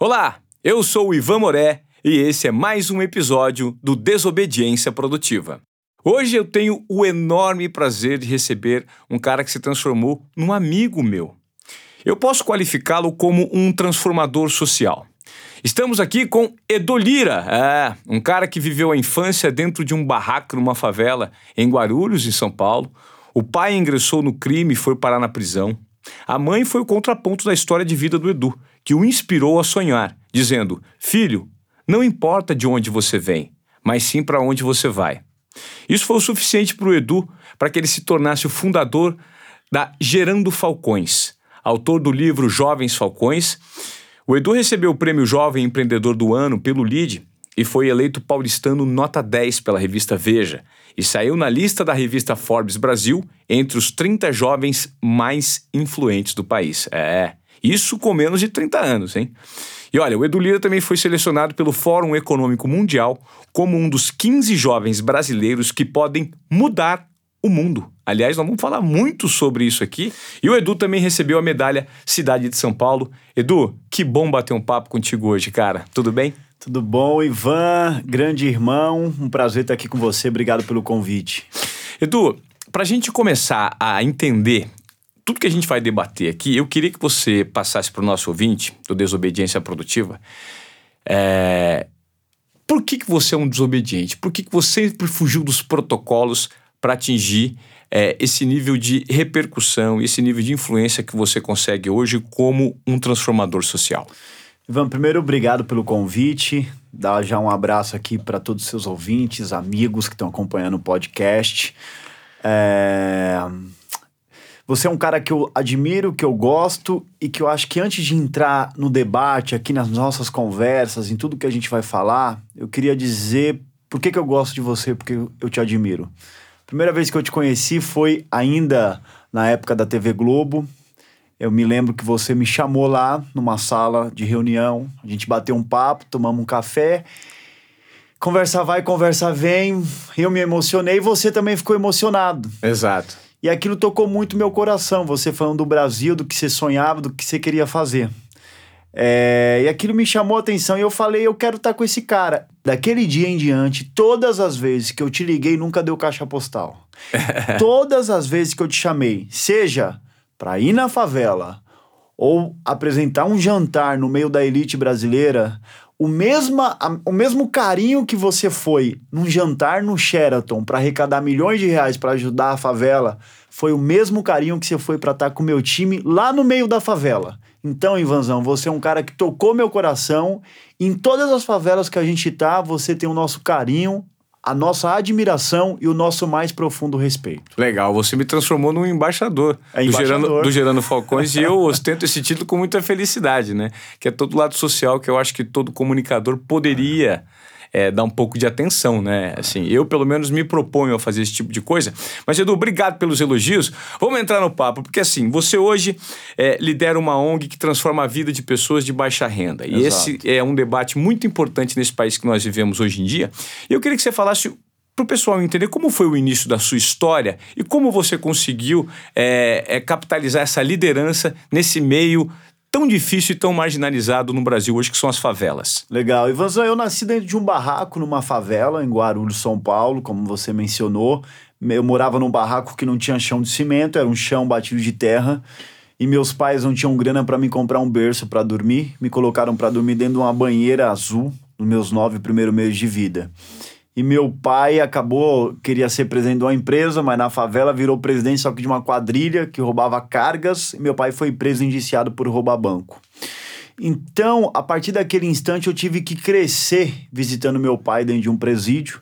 Olá, eu sou o Ivan Moré e esse é mais um episódio do Desobediência Produtiva. Hoje eu tenho o enorme prazer de receber um cara que se transformou num amigo meu. Eu posso qualificá-lo como um transformador social. Estamos aqui com Edolira, é, um cara que viveu a infância dentro de um barraco numa favela em Guarulhos, em São Paulo. O pai ingressou no crime e foi parar na prisão. A mãe foi o contraponto da história de vida do Edu, que o inspirou a sonhar, dizendo: Filho, não importa de onde você vem, mas sim para onde você vai. Isso foi o suficiente para o Edu para que ele se tornasse o fundador da Gerando Falcões, autor do livro Jovens Falcões. O Edu recebeu o prêmio Jovem Empreendedor do Ano pelo LID e foi eleito paulistano nota 10 pela revista Veja e saiu na lista da revista Forbes Brasil entre os 30 jovens mais influentes do país. É, isso com menos de 30 anos, hein? E olha, o Edu Lira também foi selecionado pelo Fórum Econômico Mundial como um dos 15 jovens brasileiros que podem mudar o mundo. Aliás, nós vamos falar muito sobre isso aqui. E o Edu também recebeu a medalha Cidade de São Paulo. Edu, que bom bater um papo contigo hoje, cara. Tudo bem? Tudo bom, Ivan? Grande irmão, um prazer estar aqui com você. Obrigado pelo convite. Edu, para a gente começar a entender tudo que a gente vai debater aqui, eu queria que você passasse para o nosso ouvinte do Desobediência Produtiva. É... Por que, que você é um desobediente? Por que, que você sempre fugiu dos protocolos para atingir é, esse nível de repercussão, esse nível de influência que você consegue hoje como um transformador social? Ivan, primeiro, obrigado pelo convite. Dá já um abraço aqui para todos os seus ouvintes, amigos que estão acompanhando o podcast. É... Você é um cara que eu admiro, que eu gosto e que eu acho que antes de entrar no debate, aqui nas nossas conversas, em tudo que a gente vai falar, eu queria dizer por que, que eu gosto de você, porque eu te admiro. Primeira vez que eu te conheci foi ainda na época da TV Globo. Eu me lembro que você me chamou lá numa sala de reunião, a gente bateu um papo, tomamos um café. Conversa vai, conversa vem. Eu me emocionei e você também ficou emocionado. Exato. E aquilo tocou muito meu coração, você falando do Brasil, do que você sonhava, do que você queria fazer. É, e aquilo me chamou a atenção e eu falei, eu quero estar tá com esse cara. Daquele dia em diante, todas as vezes que eu te liguei, nunca deu caixa postal. todas as vezes que eu te chamei, seja para ir na favela ou apresentar um jantar no meio da elite brasileira, o, mesma, o mesmo carinho que você foi num jantar no Sheraton para arrecadar milhões de reais para ajudar a favela, foi o mesmo carinho que você foi para estar tá com o meu time lá no meio da favela. Então, Ivanzão, você é um cara que tocou meu coração. Em todas as favelas que a gente tá, você tem o nosso carinho, a nossa admiração e o nosso mais profundo respeito. Legal, você me transformou num embaixador, é embaixador. Do, Gerando, do Gerando Falcões e eu ostento esse título com muita felicidade, né? Que é todo lado social que eu acho que todo comunicador poderia é, dar um pouco de atenção, né? Assim, eu pelo menos me proponho a fazer esse tipo de coisa. Mas, Edu, obrigado pelos elogios. Vamos entrar no papo, porque assim, você hoje é, lidera uma ONG que transforma a vida de pessoas de baixa renda. E Exato. esse é um debate muito importante nesse país que nós vivemos hoje em dia. E eu queria que você falasse para o pessoal entender como foi o início da sua história e como você conseguiu é, é, capitalizar essa liderança nesse meio tão difícil e tão marginalizado no Brasil hoje, que são as favelas. Legal. Ivanzão, eu nasci dentro de um barraco numa favela em Guarulhos, São Paulo, como você mencionou. Eu morava num barraco que não tinha chão de cimento, era um chão batido de terra. E meus pais não tinham grana para me comprar um berço para dormir, me colocaram para dormir dentro de uma banheira azul nos meus nove primeiros meses de vida. E meu pai acabou, queria ser presidente de uma empresa, mas na favela virou presidente só que de uma quadrilha que roubava cargas. E meu pai foi preso indiciado por roubar banco. Então, a partir daquele instante, eu tive que crescer visitando meu pai dentro de um presídio.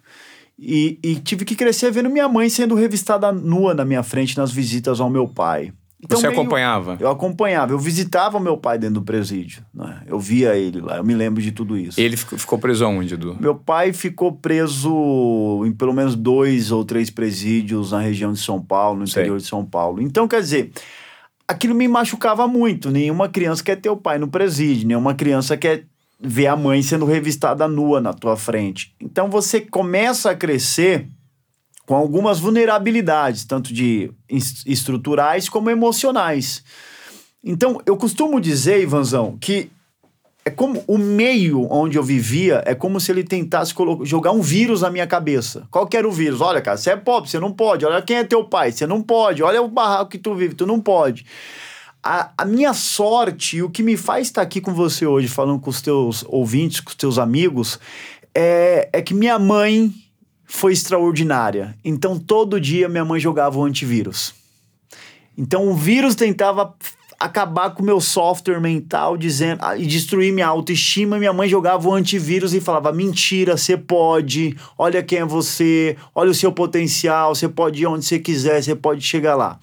E, e tive que crescer vendo minha mãe sendo revistada nua na minha frente nas visitas ao meu pai. Então, Você meio, acompanhava? Eu acompanhava. Eu visitava meu pai dentro do presídio. Né? Eu via ele lá. Eu me lembro de tudo isso. Ele ficou, ficou preso aonde, Edu? Meu pai ficou preso em pelo menos dois ou três presídios na região de São Paulo, no interior de São Paulo. Então, quer dizer, aquilo me machucava muito. Nenhuma criança quer ter o pai no presídio. Nenhuma criança quer ver a mãe sendo revistada nua na tua frente. Então, você começa a crescer com algumas vulnerabilidades, tanto de estruturais como emocionais. Então, eu costumo dizer, Ivanzão, que é como o meio onde eu vivia é como se ele tentasse jogar um vírus na minha cabeça. Qual que era o vírus? Olha, cara, você é pobre, você não pode. Olha quem é teu pai, você não pode. Olha o barraco que tu vive, tu não pode. A, a minha sorte, o que me faz estar aqui com você hoje, falando com os teus ouvintes, com os teus amigos, é, é que minha mãe foi extraordinária. Então, todo dia minha mãe jogava o antivírus. Então, o vírus tentava acabar com o meu software mental dizendo ah, e destruir minha autoestima. Minha mãe jogava o antivírus e falava: mentira, você pode, olha quem é você, olha o seu potencial, você pode ir onde você quiser, você pode chegar lá.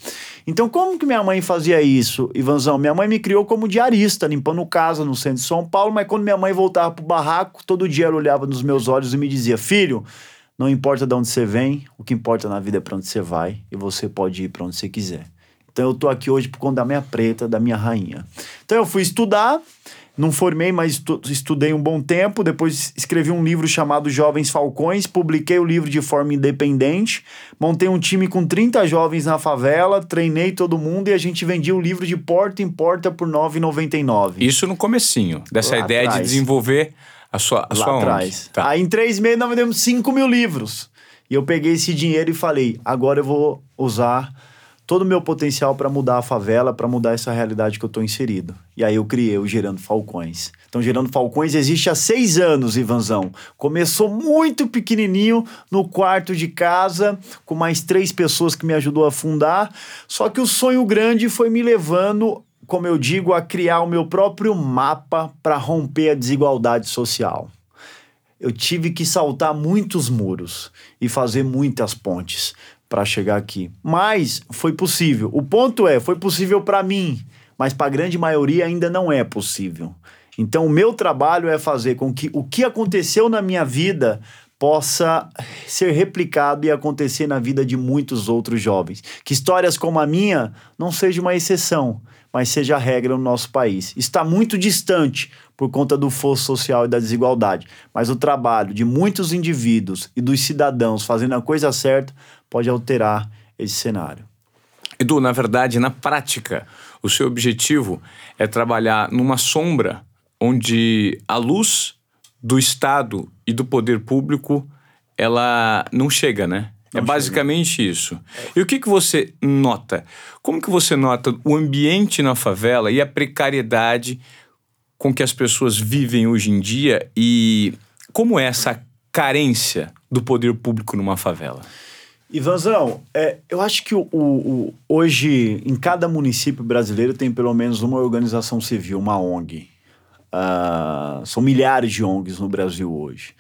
Então, como que minha mãe fazia isso, Ivanzão? Minha mãe me criou como diarista, limpando casa no centro de São Paulo, mas quando minha mãe voltava pro barraco, todo dia ela olhava nos meus olhos e me dizia: filho. Não importa de onde você vem, o que importa na vida é para onde você vai e você pode ir para onde você quiser. Então eu tô aqui hoje por conta da minha preta, da minha rainha. Então eu fui estudar, não formei, mas estudei um bom tempo. Depois escrevi um livro chamado Jovens Falcões, publiquei o livro de forma independente, montei um time com 30 jovens na favela, treinei todo mundo e a gente vendia o livro de porta em porta por R$ 9,99. Isso no comecinho, dessa Lá ideia atrás. de desenvolver a sua, a Lá sua atrás. Tá. Aí em três meses nós vendemos 5 mil livros. E eu peguei esse dinheiro e falei, agora eu vou usar todo o meu potencial para mudar a favela, para mudar essa realidade que eu estou inserido. E aí eu criei o Gerando Falcões. Então, Gerando Falcões existe há seis anos, Ivanzão. Começou muito pequenininho, no quarto de casa, com mais três pessoas que me ajudou a fundar. Só que o sonho grande foi me levando, como eu digo, a criar o meu próprio mapa para romper a desigualdade social. Eu tive que saltar muitos muros e fazer muitas pontes para chegar aqui. Mas foi possível. O ponto é, foi possível para mim, mas para a grande maioria ainda não é possível. Então, o meu trabalho é fazer com que o que aconteceu na minha vida possa ser replicado e acontecer na vida de muitos outros jovens. Que histórias como a minha não seja uma exceção, mas seja regra no nosso país. Está muito distante por conta do fosso social e da desigualdade, mas o trabalho de muitos indivíduos e dos cidadãos fazendo a coisa certa pode alterar esse cenário. Edu, na verdade, na prática, o seu objetivo é trabalhar numa sombra onde a luz do Estado e do poder público ela não chega, né? Não é basicamente chega. isso. E o que, que você nota? Como que você nota o ambiente na favela e a precariedade com que as pessoas vivem hoje em dia e como é essa carência do poder público numa favela? Ivanzão, é, eu acho que o, o, o, hoje em cada município brasileiro tem pelo menos uma organização civil, uma ONG. Uh, ah, são milhares de ONGs no Brasil hoje.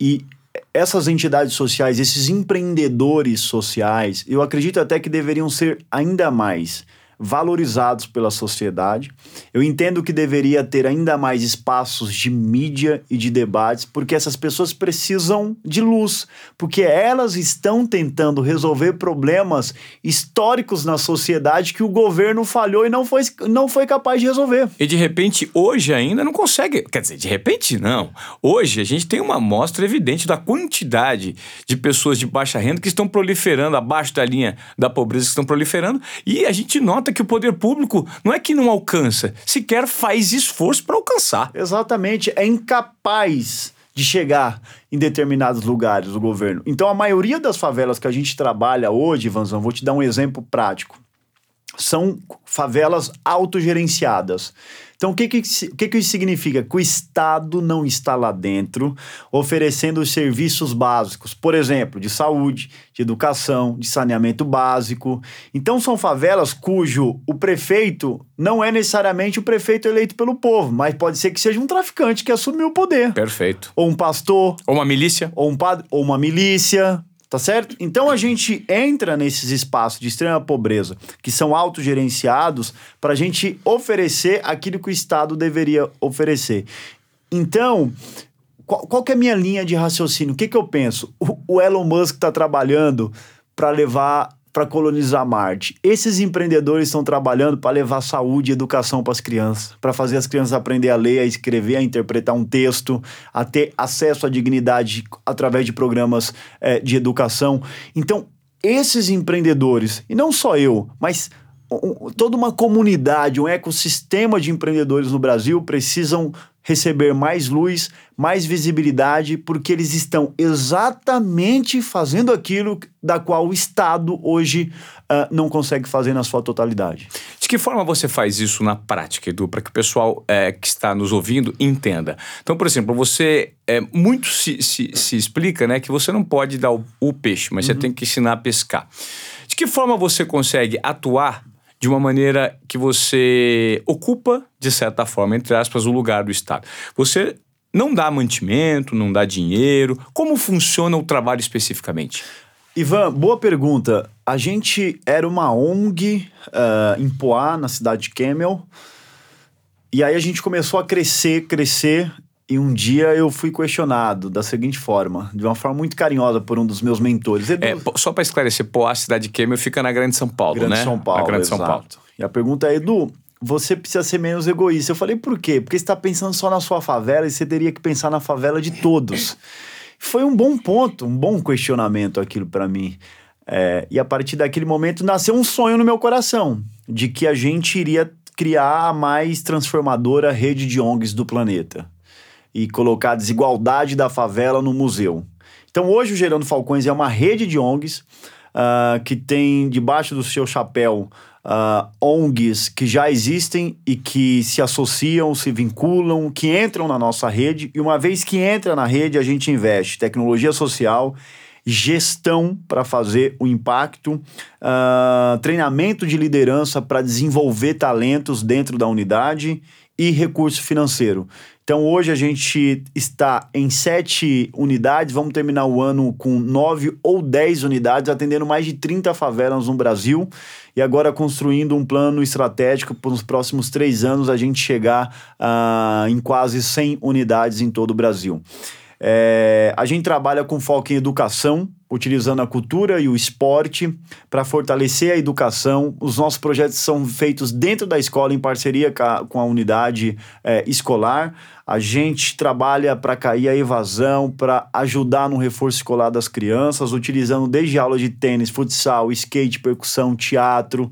E essas entidades sociais, esses empreendedores sociais, eu acredito até que deveriam ser ainda mais valorizados pela sociedade. Eu entendo que deveria ter ainda mais espaços de mídia e de debates, porque essas pessoas precisam de luz, porque elas estão tentando resolver problemas históricos na sociedade que o governo falhou e não foi, não foi capaz de resolver. E de repente, hoje ainda não consegue. Quer dizer, de repente, não. Hoje a gente tem uma amostra evidente da quantidade de pessoas de baixa renda que estão proliferando abaixo da linha da pobreza, que estão proliferando, e a gente nota que o poder público não é que não alcança, sequer faz esforço para alcançar. Exatamente, é incapaz de chegar em determinados lugares do governo. Então, a maioria das favelas que a gente trabalha hoje, Vanzão, vou te dar um exemplo prático. São favelas autogerenciadas. Então, o que, que, o que, que isso significa? Que o Estado não está lá dentro oferecendo os serviços básicos, por exemplo, de saúde, de educação, de saneamento básico. Então, são favelas cujo o prefeito não é necessariamente o prefeito eleito pelo povo, mas pode ser que seja um traficante que assumiu o poder. Perfeito. Ou um pastor. Ou uma milícia. Ou um padre. Ou uma milícia. Tá certo? Então a gente entra nesses espaços de extrema pobreza, que são autogerenciados, para a gente oferecer aquilo que o Estado deveria oferecer. Então, qual, qual é a minha linha de raciocínio? O que, que eu penso? O, o Elon Musk está trabalhando para levar para colonizar Marte. Esses empreendedores estão trabalhando para levar saúde e educação para as crianças, para fazer as crianças aprender a ler, a escrever, a interpretar um texto, a ter acesso à dignidade através de programas é, de educação. Então, esses empreendedores, e não só eu, mas toda uma comunidade, um ecossistema de empreendedores no Brasil precisam receber mais luz, mais visibilidade, porque eles estão exatamente fazendo aquilo da qual o Estado hoje uh, não consegue fazer na sua totalidade. De que forma você faz isso na prática, Edu, para que o pessoal é, que está nos ouvindo entenda? Então, por exemplo, você é, muito se, se, se explica né, que você não pode dar o, o peixe, mas uhum. você tem que ensinar a pescar. De que forma você consegue atuar de uma maneira que você ocupa, de certa forma, entre aspas, o lugar do Estado. Você não dá mantimento, não dá dinheiro. Como funciona o trabalho especificamente? Ivan, boa pergunta. A gente era uma ONG uh, em Poá, na cidade de Camel. E aí a gente começou a crescer, crescer. E um dia eu fui questionado da seguinte forma, de uma forma muito carinhosa por um dos meus mentores. Edu... É, só para esclarecer, Poá, a cidade de Camel fica na Grande São Paulo, Grande né? São Paulo, na Grande exato. São Paulo. E a pergunta é, Edu, você precisa ser menos egoísta. Eu falei, por quê? Porque você está pensando só na sua favela e você teria que pensar na favela de todos. Foi um bom ponto, um bom questionamento aquilo para mim. É, e a partir daquele momento nasceu um sonho no meu coração de que a gente iria criar a mais transformadora rede de ONGs do planeta e colocar a desigualdade da favela no museu. Então hoje o Gerando Falcões é uma rede de ONGs uh, que tem debaixo do seu chapéu uh, ONGs que já existem e que se associam, se vinculam, que entram na nossa rede. E uma vez que entra na rede, a gente investe tecnologia social, gestão para fazer o impacto, uh, treinamento de liderança para desenvolver talentos dentro da unidade e recurso financeiro. Então hoje a gente está em sete unidades, vamos terminar o ano com nove ou dez unidades, atendendo mais de 30 favelas no Brasil e agora construindo um plano estratégico para os próximos três anos a gente chegar uh, em quase 100 unidades em todo o Brasil. É, a gente trabalha com foco em educação, utilizando a cultura e o esporte para fortalecer a educação. Os nossos projetos são feitos dentro da escola, em parceria com a, unidade é, escolar. A gente trabalha para cair a evasão, para ajudar no reforço escolar das crianças, utilizando desde aulas de tênis, futsal, skate, percussão, teatro.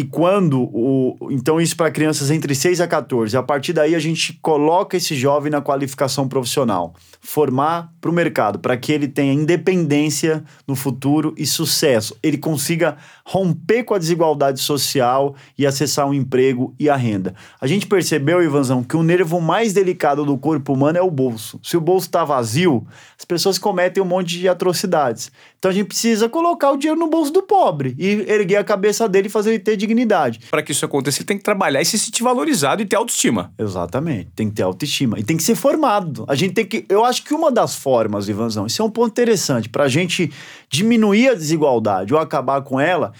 E quando o. Então, isso para crianças entre 6 a 14. A partir daí, a gente coloca esse jovem na qualificação profissional. Formar para o mercado, para que ele tenha independência no futuro e sucesso. Ele consiga romper com a desigualdade social e acessar o um emprego e a renda. A gente percebeu, Ivanzão, que o nervo mais delicado do corpo humano é o bolso. Se o bolso está vazio, as pessoas cometem um monte de atrocidades. Então a gente precisa colocar o dinheiro no bolso do pobre e erguer a cabeça dele e fazer ele ter dignidade. Para que isso aconteça, ele tem que trabalhar e se sentir valorizado e ter autoestima. Exatamente, tem que ter autoestima e tem que ser formado. A gente tem que. Eu acho que uma das formas, Ivanzão, isso é um ponto interessante para a gente diminuir a desigualdade ou acabar com ela,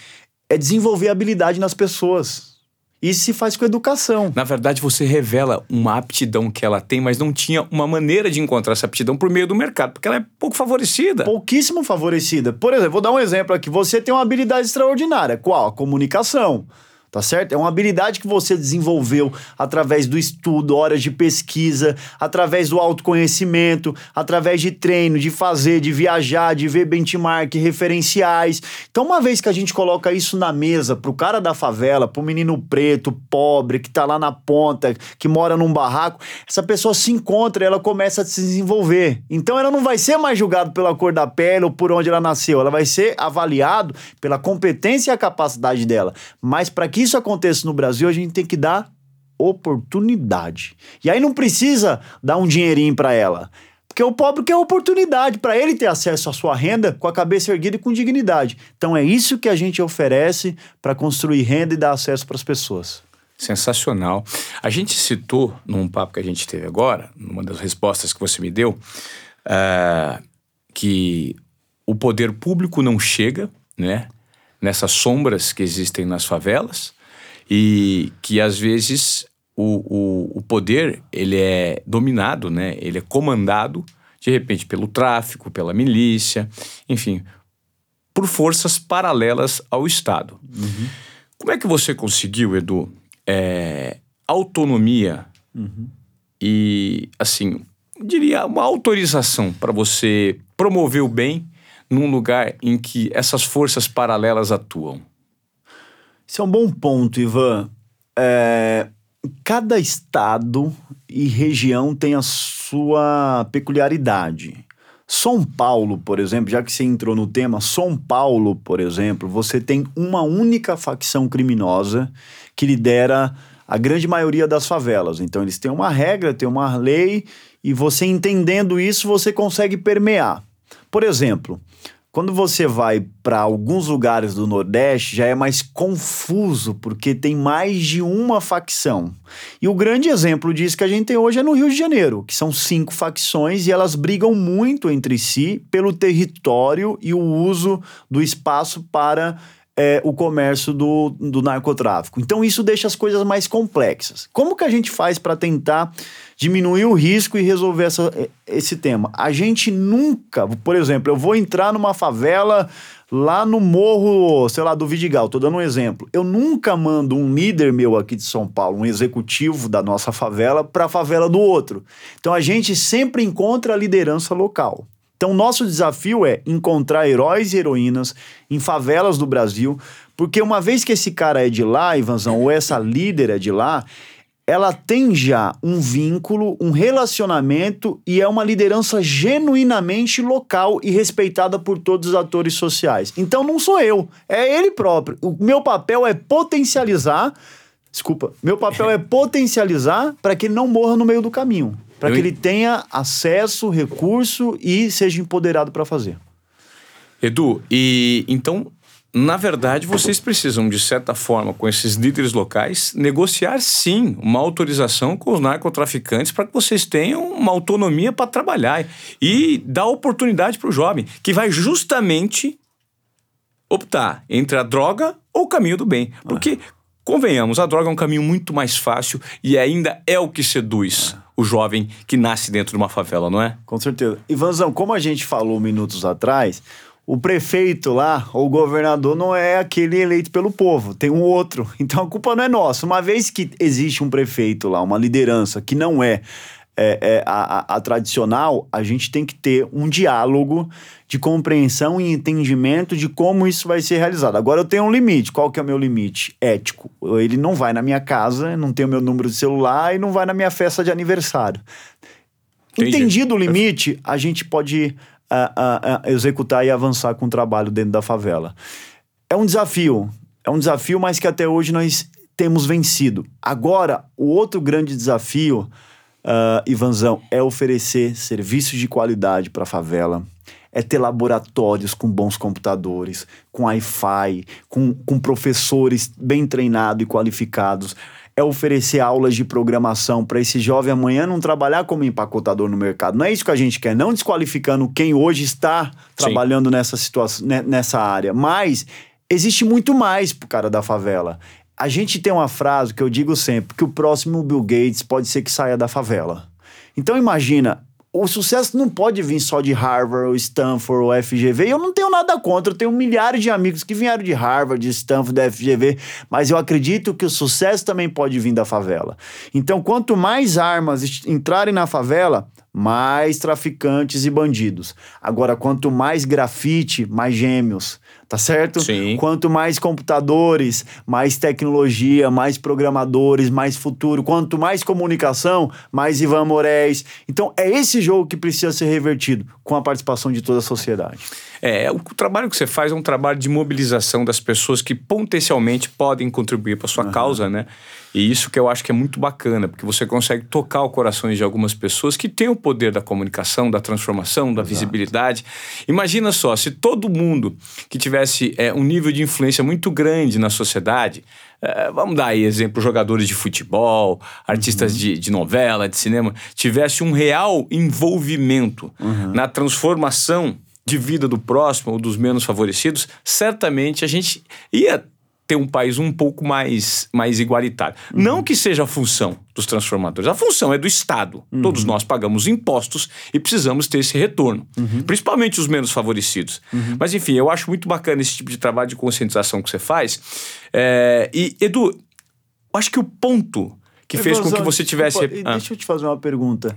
é desenvolver habilidade nas pessoas. Isso se faz com educação. Na verdade, você revela uma aptidão que ela tem, mas não tinha uma maneira de encontrar essa aptidão por meio do mercado, porque ela é pouco favorecida. Pouquíssimo favorecida. Por exemplo, vou dar um exemplo aqui. Você tem uma habilidade extraordinária. Qual? A comunicação tá certo? É uma habilidade que você desenvolveu através do estudo, horas de pesquisa, através do autoconhecimento, através de treino, de fazer, de viajar, de ver benchmark, referenciais. Então, uma vez que a gente coloca isso na mesa pro cara da favela, pro menino preto, pobre, que tá lá na ponta, que mora num barraco, essa pessoa se encontra e ela começa a se desenvolver. Então, ela não vai ser mais julgada pela cor da pele ou por onde ela nasceu, ela vai ser avaliado pela competência e a capacidade dela. Mas para que que isso aconteça no Brasil, a gente tem que dar oportunidade. E aí não precisa dar um dinheirinho para ela. Porque o pobre quer oportunidade para ele ter acesso à sua renda com a cabeça erguida e com dignidade. Então é isso que a gente oferece para construir renda e dar acesso para as pessoas. Sensacional. A gente citou num papo que a gente teve agora, numa das respostas que você me deu, uh, que o poder público não chega, né? Nessas sombras que existem nas favelas e que às vezes o, o, o poder ele é dominado, né? ele é comandado de repente pelo tráfico, pela milícia, enfim, por forças paralelas ao Estado. Uhum. Como é que você conseguiu, Edu, é, autonomia uhum. e, assim, diria, uma autorização para você promover o bem num lugar em que essas forças paralelas atuam? Isso é um bom ponto, Ivan. É, cada estado e região tem a sua peculiaridade. São Paulo, por exemplo, já que você entrou no tema, São Paulo, por exemplo, você tem uma única facção criminosa que lidera a grande maioria das favelas. Então eles têm uma regra, têm uma lei, e você entendendo isso, você consegue permear. Por exemplo, quando você vai para alguns lugares do Nordeste, já é mais confuso, porque tem mais de uma facção. E o grande exemplo disso que a gente tem hoje é no Rio de Janeiro, que são cinco facções e elas brigam muito entre si pelo território e o uso do espaço para é, o comércio do, do narcotráfico. Então isso deixa as coisas mais complexas. Como que a gente faz para tentar diminuir o risco e resolver essa, esse tema? A gente nunca, por exemplo, eu vou entrar numa favela lá no morro, sei lá, do Vidigal, tô dando um exemplo. Eu nunca mando um líder meu aqui de São Paulo, um executivo da nossa favela, para a favela do outro. Então a gente sempre encontra a liderança local. Então, nosso desafio é encontrar heróis e heroínas em favelas do Brasil, porque uma vez que esse cara é de lá, Ivanzão, ou essa líder é de lá, ela tem já um vínculo, um relacionamento e é uma liderança genuinamente local e respeitada por todos os atores sociais. Então não sou eu, é ele próprio. O meu papel é potencializar. Desculpa, meu papel é potencializar para que ele não morra no meio do caminho para que ele tenha acesso, recurso e seja empoderado para fazer. Edu, e então, na verdade, vocês precisam, de certa forma, com esses líderes locais, negociar sim uma autorização com os narcotraficantes para que vocês tenham uma autonomia para trabalhar e dar oportunidade para o jovem, que vai justamente optar entre a droga ou o caminho do bem. Porque, ah. convenhamos, a droga é um caminho muito mais fácil e ainda é o que seduz. Ah o jovem que nasce dentro de uma favela, não é? Com certeza. Ivanzão, como a gente falou minutos atrás, o prefeito lá, ou o governador, não é aquele eleito pelo povo, tem um outro. Então a culpa não é nossa. Uma vez que existe um prefeito lá, uma liderança que não é é, é, a, a, tradicional, a gente tem que ter um diálogo de compreensão e entendimento de como isso vai ser realizado. Agora eu tenho um limite. Qual que é o meu limite? Ético. Ele não vai na minha casa, não tem o meu número de celular e não vai na minha festa de aniversário. Entendi. Entendido o limite, a gente pode uh, uh, uh, executar e avançar com o trabalho dentro da favela. É um desafio. É um desafio, mas que até hoje nós temos vencido. Agora, o outro grande desafio uh, Ivanzão, é oferecer serviços de qualidade para a favela, é ter laboratórios com bons computadores, com Wi-Fi, com, com professores bem treinados e qualificados, é oferecer aulas de programação para esse jovem amanhã não trabalhar como empacotador no mercado. Não é isso que a gente quer, não desqualificando quem hoje está trabalhando Sim. nessa situação, nessa área, mas existe muito mais pro cara da favela. A gente tem uma frase que eu digo sempre, que o próximo Bill Gates pode ser que saia da favela. Então imagina, o sucesso não pode vir só de Harvard, ou Stanford, ou FGV. Eu não tenho nada contra, eu tenho milhares de amigos que vieram de Harvard, de Stanford, da FGV, mas eu acredito que o sucesso também pode vir da favela. Então, quanto mais armas entrarem na favela, mais traficantes e bandidos. Agora, quanto mais grafite, mais gêmeos tá certo? Sim. Quanto mais computadores, mais tecnologia, mais programadores, mais futuro. Quanto mais comunicação, mais Ivan Moraes. Então é esse jogo que precisa ser revertido com a participação de toda a sociedade. É, o trabalho que você faz é um trabalho de mobilização das pessoas que potencialmente podem contribuir para sua uhum. causa, né? E isso que eu acho que é muito bacana, porque você consegue tocar o coração de algumas pessoas que têm o poder da comunicação, da transformação, da Exato. visibilidade. Imagina só, se todo mundo que tivesse é, um nível de influência muito grande na sociedade, é, vamos dar aí exemplo, jogadores de futebol, artistas uhum. de, de, novela, de cinema, tivesse um real envolvimento uhum. na transformação de vida do próximo ou dos menos favorecidos, certamente a gente ia ter um país um pouco mais, mais igualitário. Uhum. Não que seja a função dos transformadores, a função é do Estado. Uhum. Todos nós pagamos impostos e precisamos ter esse retorno, uhum. principalmente os menos favorecidos. Uhum. Mas enfim, eu acho muito bacana esse tipo de trabalho de conscientização que você faz. É, e, Edu, acho que o ponto que fez com que você tivesse. ah. Deixa eu te fazer uma pergunta.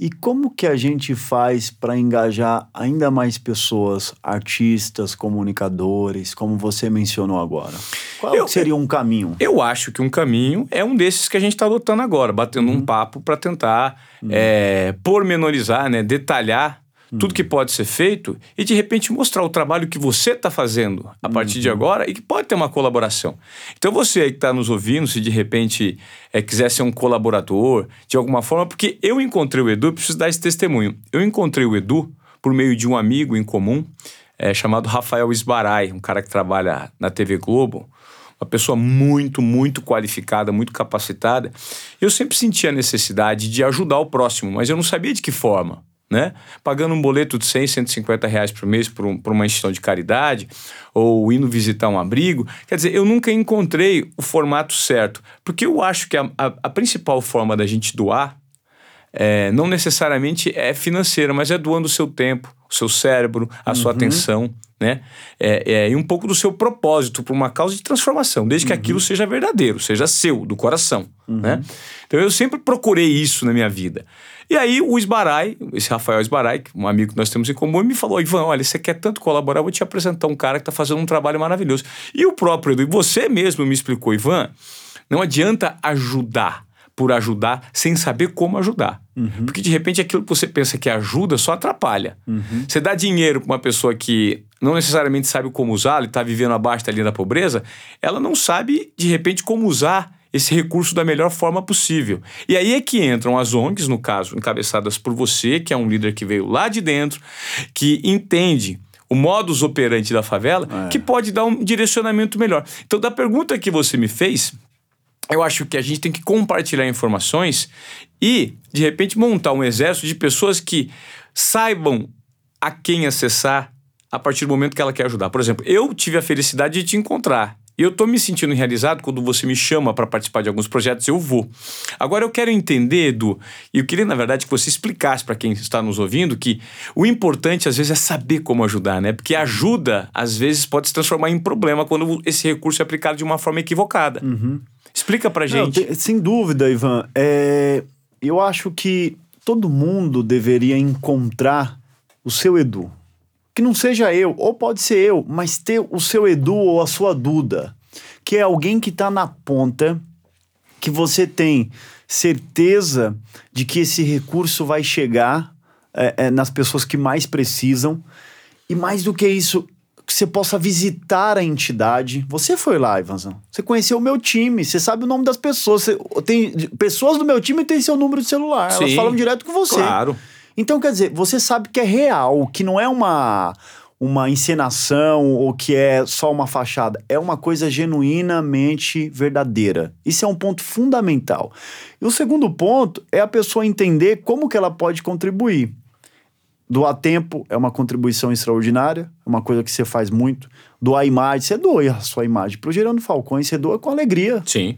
E como que a gente faz para engajar ainda mais pessoas, artistas, comunicadores, como você mencionou agora? Qual eu, seria um caminho? Eu acho que um caminho é um desses que a gente está adotando agora, batendo uhum. um papo para tentar uhum. é, pormenorizar, né, detalhar tudo que pode ser feito e de repente mostrar o trabalho que você está fazendo a partir uhum. de agora e que pode ter uma colaboração. Então você aí que está nos ouvindo, se de repente é, quiser ser um colaborador de alguma forma, porque eu encontrei o Edu, preciso dar esse testemunho. Eu encontrei o Edu por meio de um amigo em comum é, chamado Rafael Esbarai, um cara que trabalha na TV Globo uma pessoa muito, muito qualificada, muito capacitada. Eu sempre senti a necessidade de ajudar o próximo, mas eu não sabia de que forma né? Pagando um boleto de 100, 150 reais por mês por, um, uma instituição de caridade ou indo visitar um abrigo. Quer dizer, eu nunca encontrei o formato certo, porque eu acho que a, a, a principal forma da gente doar é, não necessariamente é financeira, mas é doando o seu tempo, o seu cérebro, a uhum. sua atenção, né? É, é, e um pouco do seu propósito para uma causa de transformação, desde que uhum. aquilo seja verdadeiro, seja seu, do coração, uhum. né? Então eu sempre procurei isso na minha vida. E aí o Esbarai, esse Rafael Esbarai, um amigo que nós temos em comum, me falou: Ivan, olha, você quer tanto colaborar, eu vou te apresentar um cara que está fazendo um trabalho maravilhoso. E o próprio Edu, você mesmo me explicou, Ivan, não adianta ajudar por ajudar sem saber como ajudar. Uhum. Porque de repente aquilo que você pensa que ajuda só atrapalha. Uhum. Você dá dinheiro para uma pessoa que não necessariamente sabe como usá-lo e está vivendo abaixo da linha da pobreza, ela não sabe de repente como usar esse recurso da melhor forma possível. E aí é que entram as ONGs, no caso, encabeçadas por você, que é um líder que veio lá de dentro, que entende o modus operandi da favela, é. que pode dar um direcionamento melhor. Então, da pergunta que você me fez, eu acho que a gente tem que compartilhar informações e, de repente, montar um exército de pessoas que saibam a quem acessar a partir do momento que ela quer ajudar. Por exemplo, eu tive a felicidade de te encontrar. E eu estou me sentindo realizado quando você me chama para participar de alguns projetos, eu vou. Agora eu quero entender, Edu, e eu queria, na verdade, que você explicasse para quem está nos ouvindo que o importante, às vezes, é saber como ajudar, né? Porque ajuda, às vezes, pode se transformar em problema quando esse recurso é aplicado de uma forma equivocada. Uhum. Explica para gente. Não, sem dúvida, Ivan. É, eu acho que todo mundo deveria encontrar o seu Edu que não seja eu, ou pode ser eu, mas ter o seu Edu ou a sua Duda, que é alguém que está na ponta, que você tem certeza de que esse recurso vai chegar é, é, nas pessoas que mais precisam, e mais do que isso, que você possa visitar a entidade. Você foi lá, Ivanzão. Você conheceu o meu time, você sabe o nome das pessoas. Você, tem pessoas do meu time têm seu número de celular. Sim, elas falam direto com você. Claro. Então, quer dizer, você sabe que é real, que não é uma, uma encenação ou que é só uma fachada. É uma coisa genuinamente verdadeira. Isso é um ponto fundamental. E o segundo ponto é a pessoa entender como que ela pode contribuir. Doar tempo é uma contribuição extraordinária, é uma coisa que você faz muito. Doar imagem, você doa a sua imagem. Pro Gerando Falcões, você doa com alegria. Sim.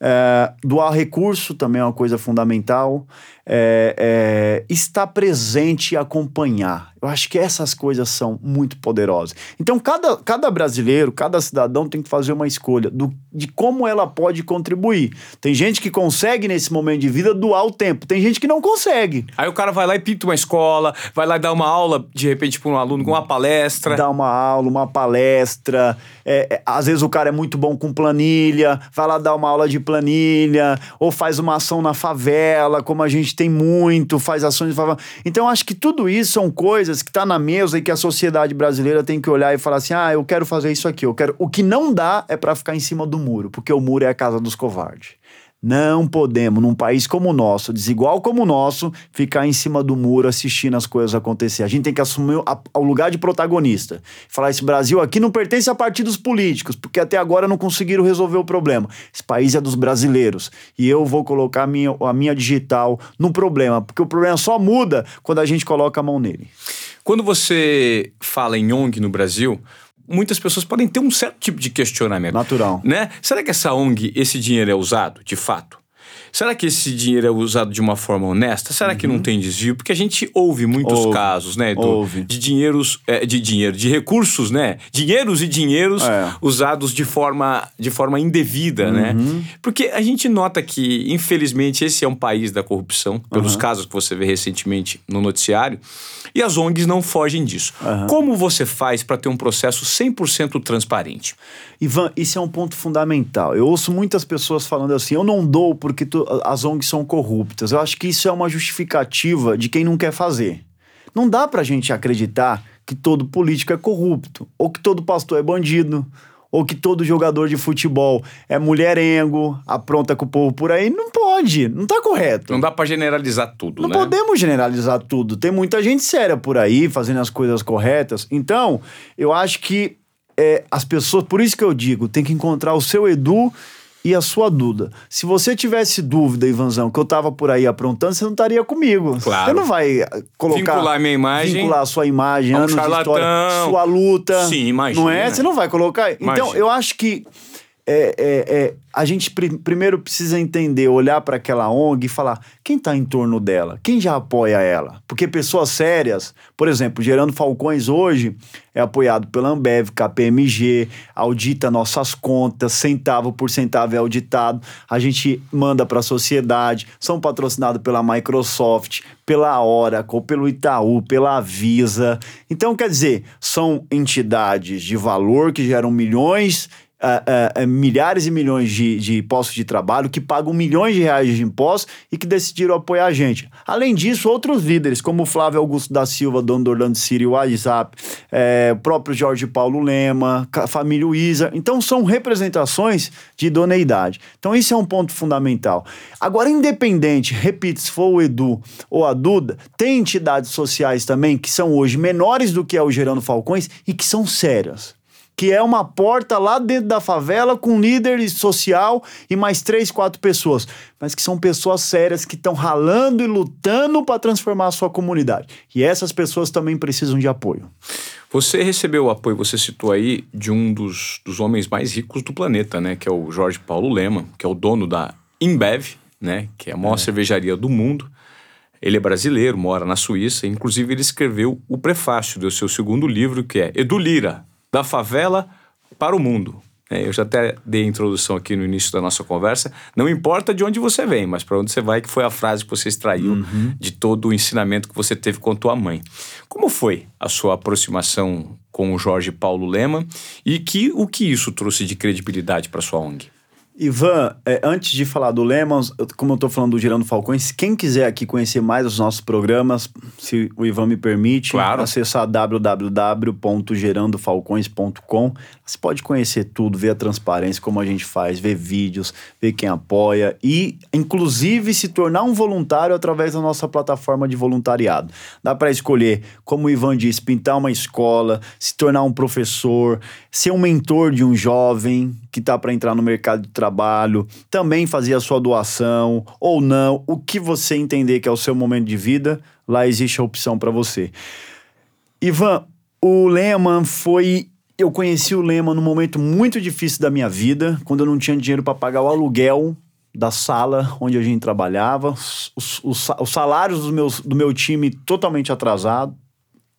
É, doar recurso também é uma coisa fundamental. É, é, estar presente e acompanhar. Eu acho que essas coisas são muito poderosas. Então, cada, cada brasileiro, cada cidadão tem que fazer uma escolha do, de como ela pode contribuir. Tem gente que consegue, nesse momento de vida, doar o tempo. Tem gente que não consegue. Aí o cara vai lá e pinta uma escola, vai lá e dá uma aula, de repente, para um aluno, com uma palestra. Dá uma aula, uma palestra. É, é, às vezes o cara é muito bom com planilha, vai lá dar uma aula de planilha, ou faz uma ação na favela, como a gente tem muito, faz ações. Então, acho que tudo isso são coisas coisas que está na mesa e que a sociedade brasileira tem que olhar e falar assim: ah, eu quero fazer isso aqui, eu quero. O que não dá é para ficar em cima do muro, porque o muro é a casa dos covardes. Não podemos, num país como o nosso, desigual como o nosso, ficar em cima do muro assistindo as coisas acontecer. A gente tem que assumir o lugar de protagonista. Falar: esse Brasil aqui não pertence a partidos políticos, porque até agora não conseguiram resolver o problema. Esse país é dos brasileiros. E eu vou colocar a minha, a minha digital no problema, porque o problema só muda quando a gente coloca a mão nele. Quando você fala em ONG no Brasil, muitas pessoas podem ter um certo tipo de questionamento. Natural. Né? Será que essa ONG, esse dinheiro é usado, de fato? Será que esse dinheiro é usado de uma forma honesta? Será que não tem desvio? Porque a gente ouve muitos Ouve. casos, né, Edu, Ouve. de dinheiros, é, de dinheiro, de recursos, né? Dinheiros e dinheiros É. usados de forma, de forma indevida, né? Porque a gente nota que, infelizmente, esse é um país da corrupção, pelos casos que você vê recentemente no noticiário, e as ONGs não fogem disso. Como você faz para ter um processo 100% transparente? Ivan, isso é um ponto fundamental. Eu ouço muitas pessoas falando assim: eu não dou porque tu- as ONGs são corruptas. Eu acho que isso é uma justificativa de quem não quer fazer. Não dá pra gente acreditar que todo político é corrupto, ou que todo pastor é bandido, ou que todo jogador de futebol é mulherengo, apronta com o povo por aí. Não pode, não tá correto. Não dá para generalizar tudo, Não né? podemos generalizar tudo. Tem muita gente séria por aí fazendo as coisas corretas. Então, eu acho que é, as pessoas, por isso que eu digo, tem que encontrar o seu Edu e a sua Duda. Se você tivesse dúvida, Ivanzão, que eu tava por aí aprontando, você não estaria comigo. Claro. Você não vai eh, colocar. Vincular minha imagem Vincular a sua imagem, um anos de história, charlatão. sua luta. Sim, imagina. Não é? Você não vai colocar. Então, Imagina. eu acho que é, é, é, a gente pri- primeiro precisa entender, olhar para aquela ONG e falar quem está em torno dela, quem já apoia ela. Porque pessoas sérias, por exemplo, Gerando Falcões hoje é apoiado pela Ambev, KPMG, audita nossas contas, centavo por centavo é auditado, a gente manda para a sociedade, são patrocinados pela Microsoft, pela Oracle, pelo Itaú, pela Visa. Então, quer dizer, são entidades de valor que geram milhões ah, ah, ah, milhares e milhões de, de postos de trabalho, que pagam milhões de reais de impostos e que decidiram apoiar a gente. Além disso, outros líderes, como o Flávio Augusto da Silva, dono do Orlando City WhatsApp, eh, o próprio Jorge Paulo Lema, a família Isa. Então, são representações de idoneidade. Então, isso é um ponto fundamental. Agora, independente, repito, se for o Edu ou a Duda, tem entidades sociais também que são hoje menores do que é o Gerando Falcões e que são sérias que é uma porta lá dentro da favela com líder social e mais três, quatro pessoas, mas que são pessoas sérias que estão ralando e lutando para transformar a sua comunidade. E essas pessoas também precisam de apoio. Você recebeu o apoio, você citou aí, de um dos, dos homens mais ricos do planeta, né? Que é o Jorge Paulo Lema, que é o dono da Imbev, né? Que é a maior cervejaria do mundo. Ele é brasileiro, mora na Suíça. Inclusive, ele escreveu o prefácio do seu segundo livro, que é Edu Lira, da favela para o mundo. É, eu já até dei a introdução aqui no início da nossa conversa. Não importa de onde você vem, mas para onde você vai, que foi a frase que você extraiu de todo o ensinamento que você teve com tua mãe. Como foi a sua aproximação com o Jorge Paulo Lema e que, o que isso trouxe de credibilidade para sua ONG? Ivan, é, antes de falar do Lemons, eu- como eu tô falando do Gerando Falcões, quem quiser aqui conhecer mais os nossos programas, se o Ivan me permite, Claro. acessar www.gerandofalcões.com. Você pode conhecer tudo, ver a transparência, como a gente faz, ver vídeos, ver quem apoia e, inclusive, se tornar um voluntário através da nossa plataforma de voluntariado. Dá para escolher, como o Ivan disse, pintar uma escola, se tornar um professor, ser um mentor de um jovem que está para entrar no mercado de trabalho, também fazer a sua doação ou não, o que você entender que é o seu momento de vida, lá existe a opção para você. Ivan, o Lehman foi. Eu conheci o Lehman num momento muito difícil da minha vida, quando eu não tinha dinheiro para pagar o aluguel da sala onde a gente trabalhava, os, os, os salários dos meus, do meu time totalmente atrasado.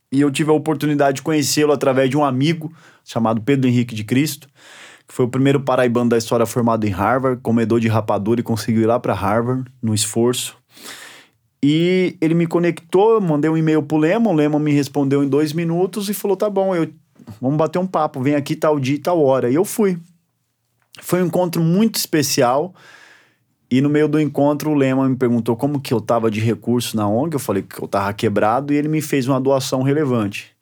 E eu tive a oportunidade de conhecê-lo através de um amigo chamado Pedro Henrique de Cristo, que foi o primeiro paraibano da história formado em Harvard, comedor de rapadura e conseguiu ir lá para Harvard no esforço. E ele me conectou, mandei um e-mail pro Lemon, o Lemon me respondeu em dois minutos e falou: tá bom, eu, vamos bater um papo, vem aqui tal dia e tal hora. E eu fui. Foi um encontro muito especial. E no meio do encontro, o Lema me perguntou como que eu tava de recurso na ONG. Eu falei que eu tava quebrado e ele me fez uma doação relevante.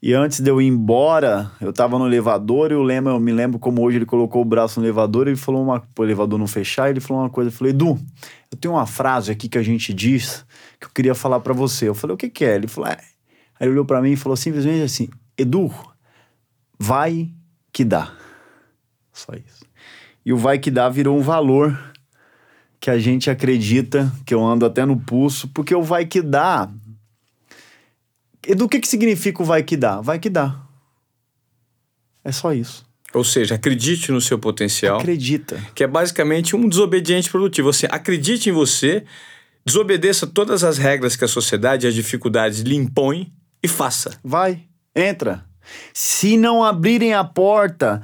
E antes de eu ir embora, eu tava no elevador e o Lema, eu me lembro como hoje ele colocou o braço no elevador e ele falou uma, elevador não fechar, ele falou uma coisa, eu falei, Edu, eu tenho uma frase aqui que a gente diz que eu queria falar para você. Eu falei, o que que é? Ele falou, é. Aí ele olhou para mim e falou simplesmente assim, Edu, vai que dá. Só isso. E o vai que dá virou um valor que a gente acredita, que eu ando até no pulso, porque o vai que dá. E do que, que significa o vai que dá? Vai que dá. É só isso. Ou seja, acredite no seu potencial. Acredita. Que é basicamente um desobediente produtivo. Você acredite em você, desobedeça todas as regras que a sociedade e as dificuldades lhe impõem e faça. Vai, entra. Se não abrirem a porta,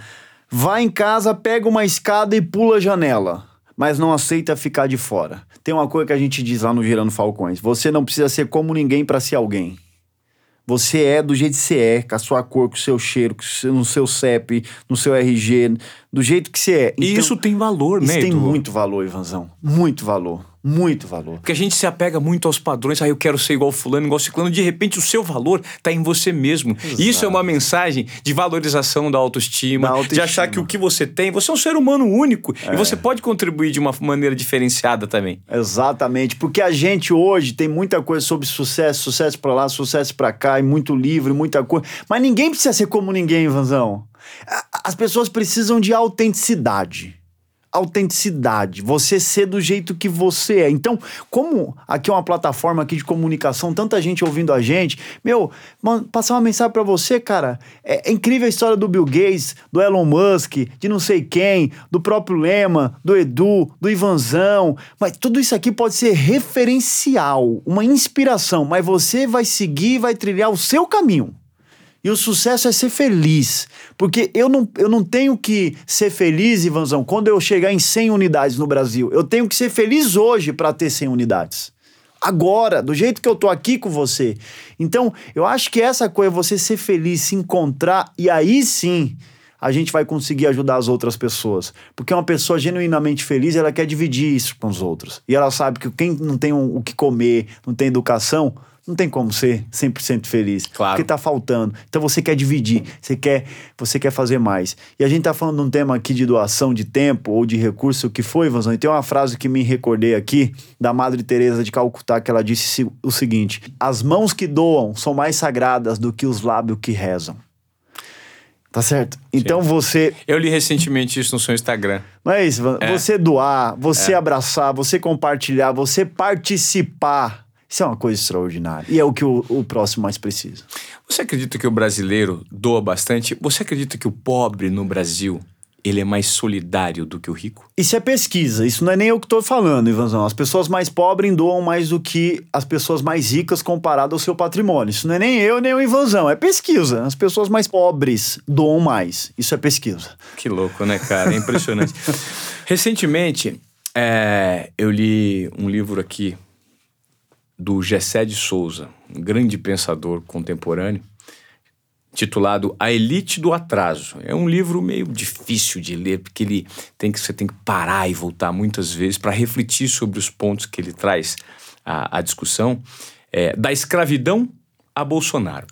vai em casa, pega uma escada e pula a janela. Mas não aceita ficar de fora. Tem uma coisa que a gente diz lá no Girando Falcões: você não precisa ser como ninguém para ser alguém. Você é do jeito que você é, com a sua cor, com o seu cheiro, no seu CEP, no seu RG, do jeito que você é. Então, e isso tem valor, isso né? Isso tem muito valor, Ivanzão. Muito valor. Muito valor. Porque a gente se apega muito aos padrões. Ah, eu quero ser igual fulano, igual ciclano. De repente, o seu valor está em você mesmo. Exato. E isso é uma mensagem de valorização da autoestima, da autoestima, de achar que o que você tem, você é um ser humano único. É. E você pode contribuir de uma maneira diferenciada também. Exatamente. Porque a gente hoje tem muita coisa sobre sucesso, sucesso para lá, sucesso para cá, e muito livro, muita coisa. Mas ninguém precisa ser como ninguém, Vanzão. As pessoas precisam de autenticidade autenticidade, você ser do jeito que você é. Então, como aqui é uma plataforma aqui de comunicação, tanta gente ouvindo a gente, meu, passar uma mensagem para você, cara, é, é, incrível a história do Bill Gates, do Elon Musk, de não sei quem, do próprio Lema, do Edu, do Ivanzão, mas tudo isso aqui pode ser referencial, uma inspiração, mas você vai seguir, vai trilhar o seu caminho. E o sucesso é ser feliz. Porque eu não, eu não tenho que ser feliz, Ivanzão, quando eu chegar em 100 unidades no Brasil. Eu tenho que ser feliz hoje para ter 100 unidades. Agora, do jeito que eu tô aqui com você. Então, eu acho que essa coisa, você ser feliz, se encontrar, e aí sim a gente vai conseguir ajudar as outras pessoas. Porque uma pessoa genuinamente feliz, ela quer dividir isso com os outros. E ela sabe que quem não tem o que comer, não tem educação, não tem como ser 100% feliz. Claro. Porque tá faltando. Então você quer dividir, você quer, você quer fazer mais. E a gente tá falando de um tema aqui de doação de tempo ou de recurso, o que foi, Vanzão? E tem uma frase que me recordei aqui da Madre Teresa de Calcutá que ela disse o seguinte: "As mãos que doam são mais sagradas do que os lábios que rezam". Tá certo? Então Sim. você. Eu li recentemente isso no seu Instagram. Mas é. você doar, você é. abraçar, você compartilhar, você participar isso é uma coisa extraordinária. E é o que o, o próximo mais precisa. Você acredita que o brasileiro doa bastante? Você acredita que o pobre no Brasil ele é mais solidário do que o rico? Isso é pesquisa, isso não é nem eu que estou falando, Ivanzão. As pessoas mais pobres doam mais do que as pessoas mais ricas comparado ao seu patrimônio. Isso não é nem eu, nem o Ivanzão, é pesquisa. As pessoas mais pobres doam mais. Isso é pesquisa. Que louco, né, cara? É impressionante. Recentemente, é, eu li um livro aqui do Gessé de Souza, um grande pensador contemporâneo, titulado A Elite do Atraso. É um livro meio difícil de ler, porque ele tem que, você tem que parar e voltar muitas vezes para refletir sobre os pontos que ele traz à, à discussão, é, da escravidão a Bolsonaro.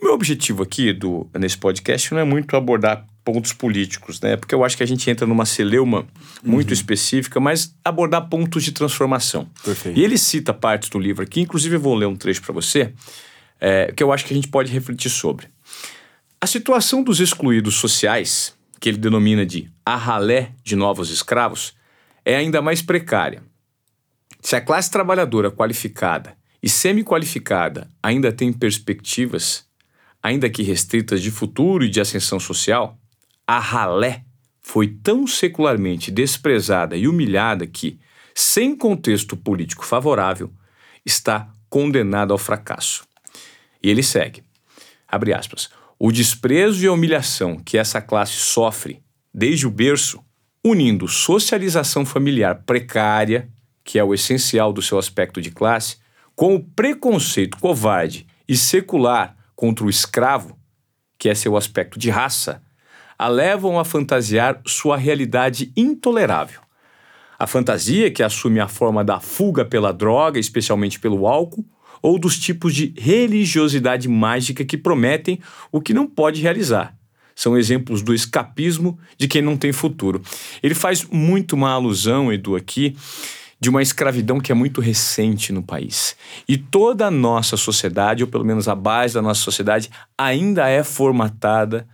O meu objetivo aqui do, nesse podcast não é muito abordar pontos políticos, né? Porque eu acho que a gente entra numa celeuma muito uhum. específica, mas abordar pontos de transformação. Perfeito. E ele cita partes do livro aqui, inclusive eu vou ler um trecho para você, é, que eu acho que a gente pode refletir sobre. A situação dos excluídos sociais, que ele denomina de a ralé de novos escravos, é ainda mais precária. Se a classe trabalhadora qualificada e semi-qualificada ainda tem perspectivas, ainda que restritas de futuro e de ascensão social, a ralé foi tão secularmente desprezada e humilhada que, sem contexto político favorável, está condenada ao fracasso. E ele segue, abre aspas, o desprezo e a humilhação que essa classe sofre desde o berço, unindo socialização familiar precária, que é o essencial do seu aspecto de classe, com o preconceito covarde e secular contra o escravo, que é seu aspecto de raça, a levam a fantasiar sua realidade intolerável. A fantasia que assume a forma da fuga pela droga, especialmente pelo álcool, ou dos tipos de religiosidade mágica que prometem o que não pode realizar. São exemplos do escapismo de quem não tem futuro. Ele faz muito uma alusão, Edu, aqui, de uma escravidão que é muito recente no país. E toda a nossa sociedade, ou pelo menos a base da nossa sociedade, ainda é formatada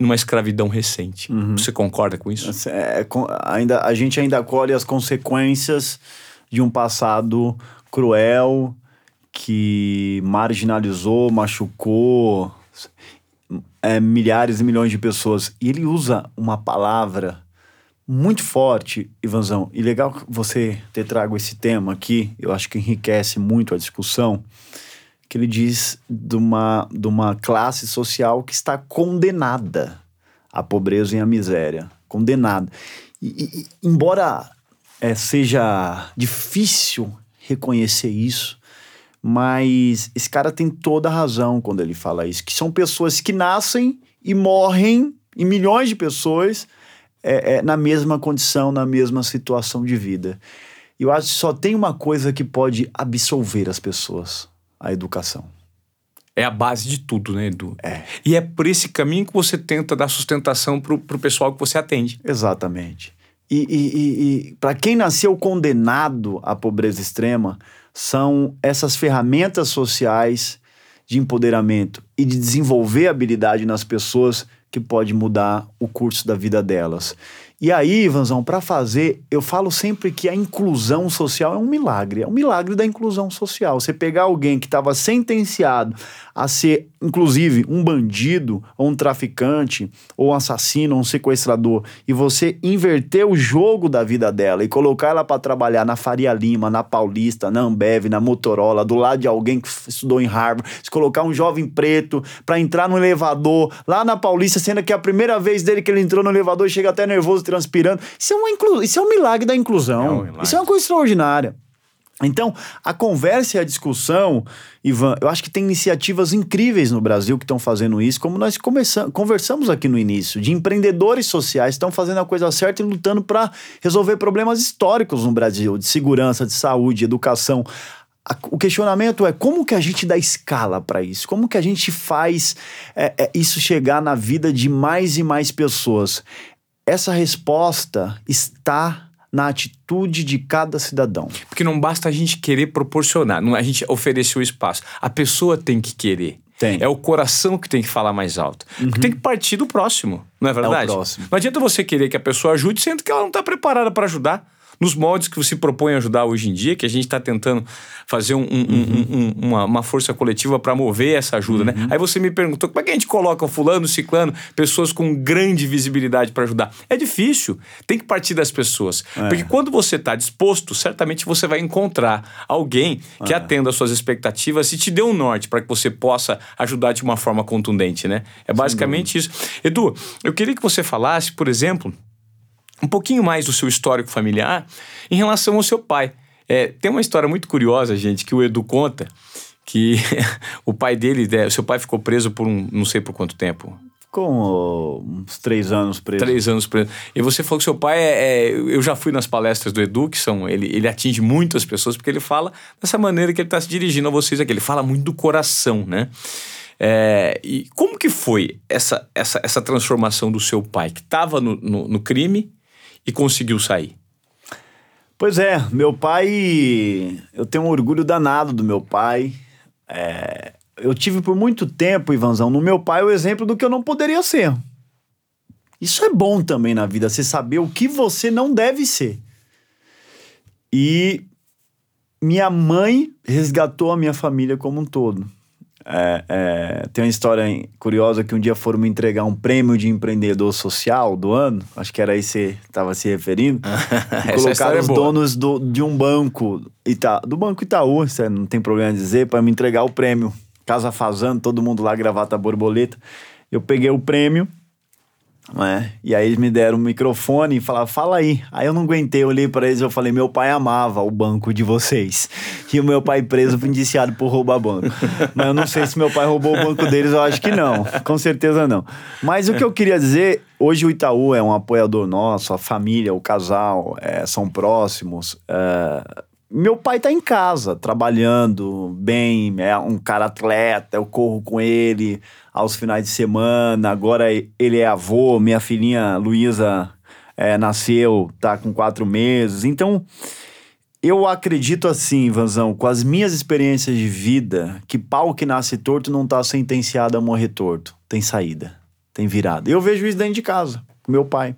numa escravidão recente. Uhum. Você concorda com isso? É, ainda, a gente ainda colhe as consequências de um passado cruel que marginalizou, machucou. é, milhares e milhões de pessoas. E ele usa uma palavra muito forte, Ivanzão. E legal você ter trago esse tema aqui, eu acho que enriquece muito a discussão. Que ele diz de uma, de uma classe social que está condenada à pobreza e à miséria. Condenada. E, e, embora é, seja difícil reconhecer isso, mas esse cara tem toda a razão quando ele fala isso, que são pessoas que nascem e morrem, e milhões de pessoas, é, é, na mesma condição, na mesma situação de vida. Eu acho que só tem uma coisa que pode absolver as pessoas: a educação. É a base de tudo, né, Edu? É. E é por esse caminho que você tenta dar sustentação pro, pro pessoal que você atende. Exatamente. E, e, e, e para quem nasceu condenado à pobreza extrema, são essas ferramentas sociais de empoderamento e de desenvolver habilidade nas pessoas que pode mudar o curso da vida delas. E aí, Ivanzão, para fazer, eu falo sempre que a inclusão social é um milagre, é um milagre da inclusão social. Você pegar alguém que estava sentenciado a ser, inclusive, um bandido, ou um traficante, ou um assassino, ou um sequestrador, e você inverter o jogo da vida dela e colocar ela para trabalhar na Faria Lima, na Paulista, na Ambev, na Motorola, do lado de alguém que estudou em Harvard, se colocar um jovem preto para entrar no elevador lá na Paulista, sendo que é a primeira vez dele que ele entrou no elevador chega até nervoso transpirando. Isso é, uma inclu... Isso é um milagre da inclusão. É um milagre. Isso é uma coisa extraordinária. Então, a conversa e a discussão, Ivan, eu acho que tem iniciativas incríveis no Brasil que estão fazendo isso, como nós conversamos aqui no início, de empreendedores sociais estão fazendo a coisa certa e lutando para resolver problemas históricos no Brasil, de segurança, de saúde, educação. O questionamento é como que a gente dá escala para isso? Como que a gente faz é, é, isso chegar na vida de mais e mais pessoas? Essa resposta está na atitude de cada cidadão. Porque não basta a gente querer proporcionar, não a gente oferecer o espaço. A pessoa tem que querer. Tem. É o coração que tem que falar mais alto. Uhum. Porque tem que partir do próximo, não é verdade? É o próximo. Não adianta você querer que a pessoa ajude, sendo que ela não está preparada para ajudar nos moldes que você propõe ajudar hoje em dia, que a gente está tentando fazer um, um, uhum. um, uma, uma, força coletiva para mover essa ajuda, né? uhum. né? Aí você me perguntou como é que a gente coloca fulano, ciclano, pessoas com grande visibilidade para ajudar. É difícil, tem que partir das pessoas. É. Porque quando você está disposto, certamente você vai encontrar alguém que é. atenda às suas expectativas e te dê um norte para que você possa ajudar de uma forma contundente, né? É basicamente isso. Edu, eu queria que você falasse, por exemplo, um pouquinho mais do seu histórico familiar em relação ao seu pai. É, tem uma história muito curiosa, gente, que o Edu conta, que o pai dele, né, seu pai ficou preso por um, não sei por quanto tempo. Ficou uns três anos preso. Três anos preso. E você falou que seu pai é, é, Eu já fui nas palestras do Edu, que são. Ele, ele atinge muitas pessoas, porque ele fala dessa maneira que ele está se dirigindo a vocês aqui. Ele fala muito do coração, né? É, e como que foi essa, essa, essa transformação do seu pai, que estava no, no, no crime e conseguiu sair? Pois é, meu pai. Eu tenho um orgulho danado do meu pai. É, eu tive por muito tempo, Ivanzão, no meu pai o exemplo do que eu não poderia ser. Isso é bom também na vida, você saber o que você não deve ser. E minha mãe resgatou a minha família como um todo. É, é, tem uma história curiosa que um dia foram me entregar um prêmio de empreendedor social do ano, acho que era aí que você estava se referindo. colocaram é os donos do, de um banco, Ita, do Banco Itaú, não tem problema dizer, para me entregar o prêmio. Casa Fazando, todo mundo lá, gravata borboleta. Eu peguei o prêmio né? E aí eles me deram um microfone e falaram, fala aí. Aí eu não aguentei, eu olhei para eles eu falei, meu pai amava o banco de vocês. E o meu pai preso foi indiciado por roubar banco. Mas eu não sei se meu pai roubou o banco deles, eu acho que não. Com certeza não. Mas o que eu queria dizer, hoje o Itaú é um apoiador nosso, a família, o casal é, são próximos. É, meu pai tá em casa, trabalhando bem, é um cara atleta, eu corro com ele aos finais de semana. Agora ele é avô, minha filhinha Luísa é, nasceu, tá com quatro meses. Então, eu acredito assim, Vanzão, com as minhas experiências de vida, que pau que nasce torto não tá sentenciado a morrer torto. Tem saída, tem virada. Eu vejo isso dentro de casa, com meu pai.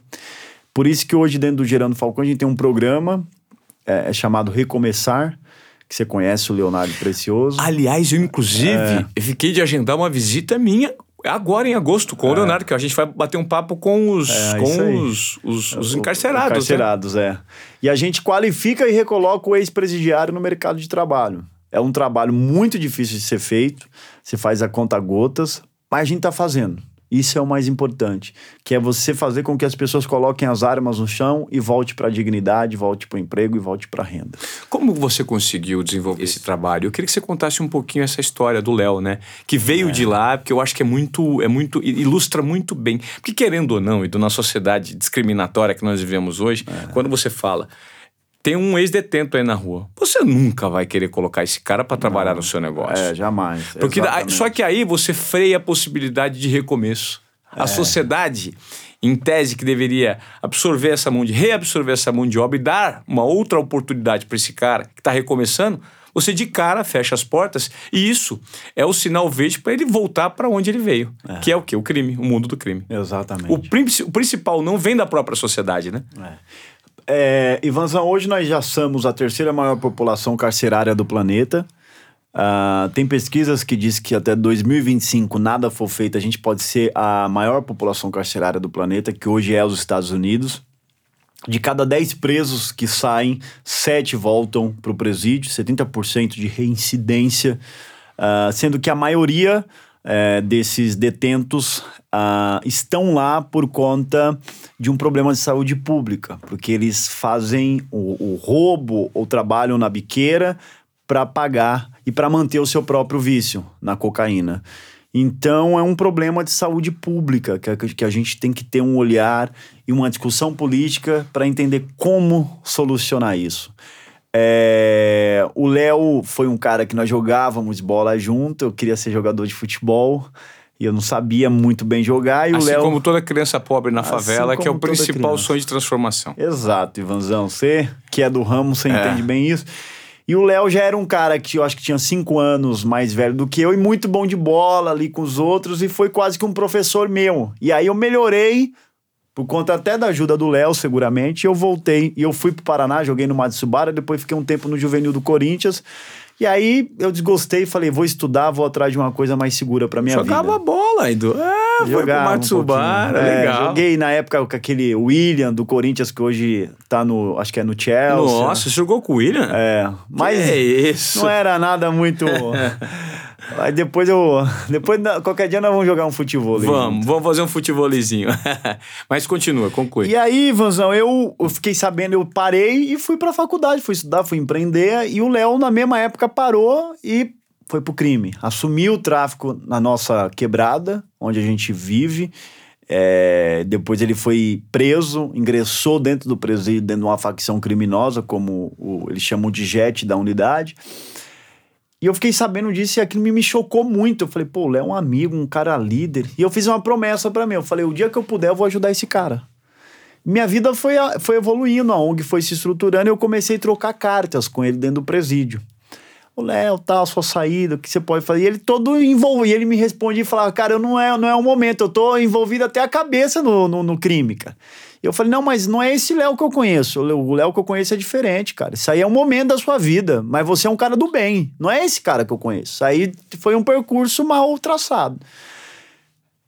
Por isso que hoje, dentro do Gerando Falcão, a gente tem um programa é, é chamado Recomeçar, que você conhece o Leonardo Precioso. Aliás, eu inclusive, é... eu fiquei de agendar uma visita minha Agora em agosto, com o Leonardo, que a gente vai bater um papo com os, É, com os, os, os O- encarcerados. né? Encarcerados, é. E a gente qualifica e recoloca o ex-presidiário no mercado de trabalho. É um trabalho muito difícil de ser feito, você faz a conta gotas, mas a gente está fazendo. Isso é o mais importante, que é você fazer com que as pessoas coloquem as armas no chão e volte para a dignidade, volte para o emprego e volte para a renda. Como você conseguiu desenvolver esse trabalho? Eu queria que você contasse um pouquinho essa história do Léo, né? Que veio de lá, porque eu acho que é muito, é muito, ilustra muito bem. Porque querendo ou não, e na sociedade discriminatória que nós vivemos hoje, quando você fala tem um ex-detento aí na rua, você nunca vai querer colocar esse cara para trabalhar no seu negócio. É, jamais. Porque só que aí você freia a possibilidade de recomeço. É. A sociedade, em tese, que deveria absorver essa mão de reabsorver essa mão de obra e dar uma outra oportunidade para esse cara que está recomeçando, você de cara fecha as portas e isso é o sinal verde para ele voltar para onde ele veio, que é o quê? O crime, o mundo do crime. Exatamente. O, o principal não vem da própria sociedade, né? É, Ivanzão, hoje nós já somos a terceira maior população carcerária do planeta. Ah, tem pesquisas que dizem que até 2025 nada for feito, a gente pode ser a maior população carcerária do planeta, que hoje é os Estados Unidos. De cada 10 presos que saem, 7 voltam para o presídio, 70% de reincidência, ah, sendo que a maioria eh, desses detentos ah, estão lá por conta de um problema de saúde pública, porque eles fazem o, o roubo ou trabalham na biqueira para pagar e para manter o seu próprio vício na cocaína. Então é um problema de saúde pública que que a gente tem que ter um olhar e uma discussão política para entender como solucionar isso. É, o Léo foi um cara que nós jogávamos bola junto, eu queria ser jogador de futebol e eu não sabia muito bem jogar. E o Assim Léo. como toda criança pobre na Assim favela, que é o principal criança. sonho de transformação. Exato, Ivanzão. Você que é do ramo, você É. entende bem isso. E o Léo já era um cara que eu acho que tinha cinco anos mais velho do que eu e muito bom de bola ali com os outros e foi quase que um professor meu. E aí eu melhorei, por conta até da ajuda do Léo, seguramente, eu voltei. E eu fui pro Paraná, joguei no Matsubara, depois fiquei um tempo no Juvenil do Corinthians. E aí eu desgostei e falei, vou estudar, vou atrás de uma coisa mais segura pra minha Jogava vida. bola, Edu. É, foi pro Jogava um Matsubara, pouquinho. É, legal. Joguei na época com aquele William do Corinthians, que hoje tá no. Acho que é no Chelsea. Nossa, jogou com o William? É, mas Que é isso? não era nada muito. Aí depois eu. Depois, qualquer dia nós vamos jogar um futebol. Vamos, junto. vamos fazer um futebolizinho. Mas continua, conclui. E aí, Ivanzão, eu, eu fiquei sabendo, eu parei e fui pra faculdade, fui estudar, fui empreender. E o Léo, na mesma época, parou e foi pro crime. Assumiu o tráfico na nossa quebrada, onde a gente vive. É, depois ele foi preso, ingressou dentro do presídio, dentro de uma facção criminosa, como o- eles chamam de jet da unidade. E eu fiquei sabendo disso e aquilo me, chocou muito. Eu falei, pô, o Léo é um amigo, um cara líder. E eu fiz uma promessa pra mim. Eu falei, o dia que eu puder, eu vou ajudar esse cara. Minha vida foi, foi evoluindo, a ONG foi se estruturando e eu comecei a trocar cartas com ele dentro do presídio. O Léo, tal, sua saída, o que você pode fazer? E ele todo envolvido, ele me respondia e falava, cara, eu não é, não é o momento, eu tô envolvido até a cabeça no, no, no crime, cara. Eu falei, não, mas não é esse Léo que eu conheço. O Léo que eu conheço é diferente, cara. Isso aí é um momento da sua vida, mas você é um cara do bem. Não é esse cara que eu conheço. Isso aí foi um percurso mal traçado.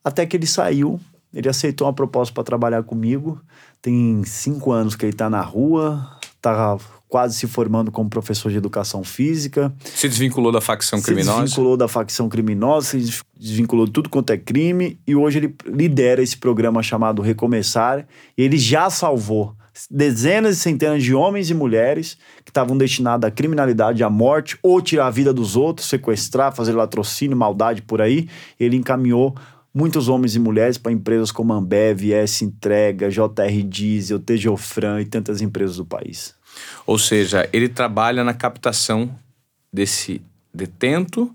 Até que ele saiu, ele aceitou uma proposta para trabalhar comigo. Tem cinco anos que ele tá na rua, tá quase se formando como professor de educação física. Se desvinculou da facção Se criminosa? desvinculou da facção criminosa, se des- desvinculou de tudo quanto é crime e hoje ele lidera esse programa chamado Recomeçar. E ele já salvou dezenas e centenas de homens e mulheres que estavam destinados à criminalidade, à morte ou tirar a vida dos outros, sequestrar, fazer latrocínio, maldade por aí. Ele encaminhou muitos homens e mulheres para empresas como Ambev, S Entrega, JR Diesel, Tejofran e tantas empresas do país. Ou seja, ele trabalha na captação desse detento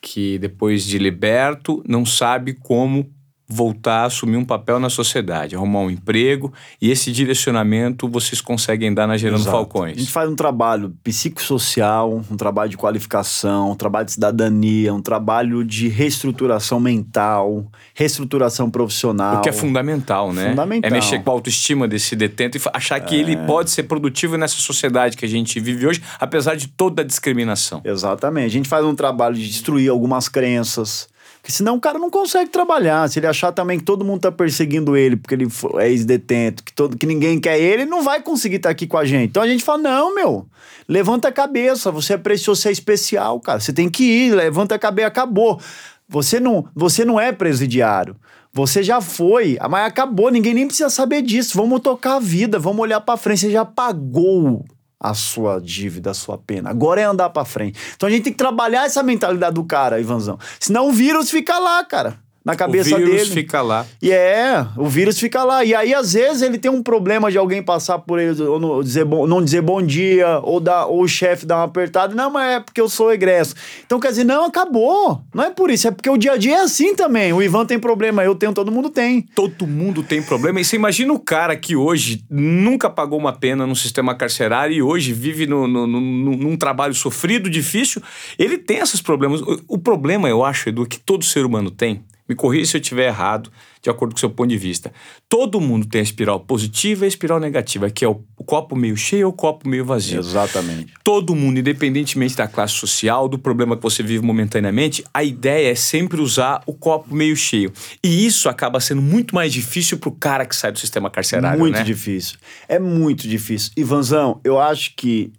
que depois de liberto não sabe como voltar a assumir um papel na sociedade, arrumar um emprego e esse direcionamento vocês conseguem dar na Gerando Exato. A Falcões. gente faz um trabalho psicossocial, um trabalho de qualificação, um trabalho de cidadania, um trabalho de reestruturação mental, reestruturação profissional. O que é fundamental, né? Fundamental. É mexer com a autoestima desse detento e achar que ele É. pode ser produtivo nessa sociedade que a gente vive hoje, apesar de toda a discriminação. Exatamente. A gente faz um trabalho de destruir algumas crenças, Porque senão o cara não consegue trabalhar. Se ele achar também que todo mundo tá perseguindo ele porque ele é ex-detento, que, todo, que ninguém quer ele, ele não vai conseguir estar tá aqui com a gente. Então a gente fala: não, meu, levanta a cabeça, você é precioso, você é especial, cara. Você tem que ir, levanta a cabeça, acabou. Você não, você não é presidiário. Você já foi, mas acabou, ninguém nem precisa saber disso. Vamos tocar a vida, vamos olhar para frente. Você já pagou a sua dívida, a sua pena. Agora é andar para frente. Então a gente tem que trabalhar essa mentalidade do cara, Ivanzão. Senão o vírus fica lá, cara na cabeça dele. O vírus dele. fica lá. E é, o vírus fica lá. E aí, às vezes, ele tem um problema de alguém passar por ele, ou não dizer bom, não dizer bom dia, ou, dar, ou o chefe dar uma apertada. Não, mas é porque eu sou egresso. Então, quer dizer, não, acabou. Não é por isso, é porque o dia a dia é assim também. O Ivan tem problema, eu tenho, todo mundo tem. Todo mundo tem problema. E você imagina o cara que hoje nunca pagou uma pena no sistema carcerário e hoje vive no, no, no, num trabalho sofrido, difícil. Ele tem esses problemas. O, o problema, eu acho, Edu, que todo ser humano tem me corrija se eu estiver errado, de acordo com o seu ponto de vista. Todo mundo tem a espiral positiva e a espiral negativa, que é o copo meio cheio ou o copo meio vazio. Exatamente. Todo mundo, independentemente da classe social, do problema que você vive momentaneamente, a ideia é sempre usar o copo meio cheio. E isso acaba sendo muito mais difícil para o cara que sai do sistema carcerário. Muito né? difícil. É muito difícil. Ivanzão, eu acho que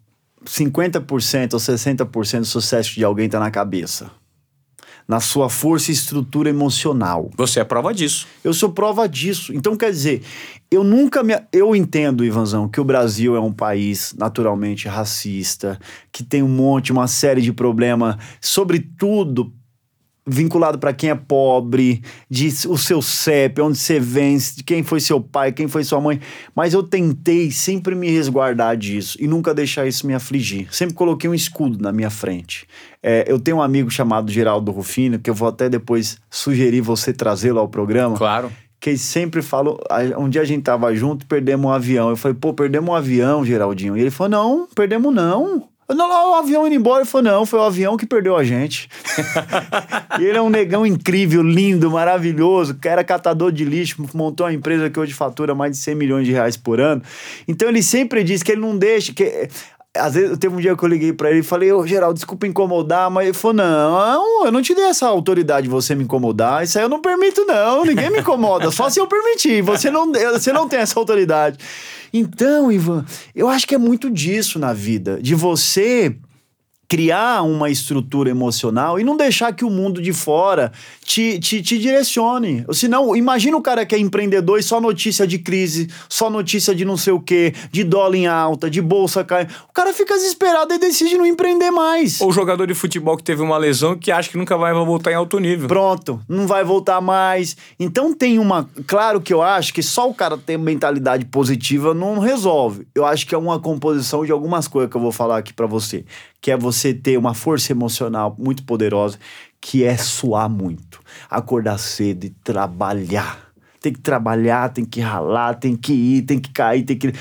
50% ou 60% do sucesso de alguém está na cabeça na sua força e estrutura emocional. Você é prova disso. Eu sou prova disso. Então, quer dizer, eu nunca me. Eu entendo, Ivanzão, que o Brasil é um país naturalmente racista, que tem um monte, uma série de problemas, sobretudo vinculado para quem é pobre, de o seu CEP, onde você vem, de quem foi seu pai, quem foi sua mãe. Mas eu tentei sempre me resguardar disso e nunca deixar isso me afligir. Sempre coloquei um escudo na minha frente. É, eu tenho um amigo chamado Geraldo Rufino, que eu vou até depois sugerir você trazê-lo ao programa. Claro. Que ele sempre falou. Um dia a gente tava junto, perdemos um avião. Eu falei, pô, perdemos um avião, Geraldinho. E ele falou: não, perdemos não. Não, lá o avião indo embora. Ele falou: não, foi o avião que perdeu a gente. e ele é um negão incrível, lindo, maravilhoso, que era catador de lixo, montou uma empresa que hoje fatura mais de 100 milhões de reais por ano. Então ele sempre diz que ele não deixa. que às vezes, teve um dia que eu liguei para ele e falei, ô Geraldo, desculpa incomodar, mas ele falou: não, eu não te dei essa autoridade de você me incomodar, isso aí eu não permito, não, ninguém me incomoda, só se eu permitir, você não, você não tem essa autoridade. Então, Ivan, eu acho que é muito disso na vida, de você criar uma estrutura emocional e não deixar que o mundo de fora te, te, te direcione. Senão, imagina o cara que é empreendedor e só notícia de crise, só notícia de não sei o quê, de dólar em alta, de bolsa caindo. O cara fica desesperado e decide não empreender mais. Ou jogador de futebol que teve uma lesão que acha que nunca vai voltar em alto nível. Pronto, não vai voltar mais. Então tem uma. Claro que eu acho que só o cara ter mentalidade positiva não resolve. Eu acho que é uma composição de algumas coisas que eu vou falar aqui para você que é você ter uma força emocional muito poderosa, que é suar muito, acordar cedo e trabalhar. Tem que trabalhar, tem que ralar, tem que ir, tem que cair, tem que.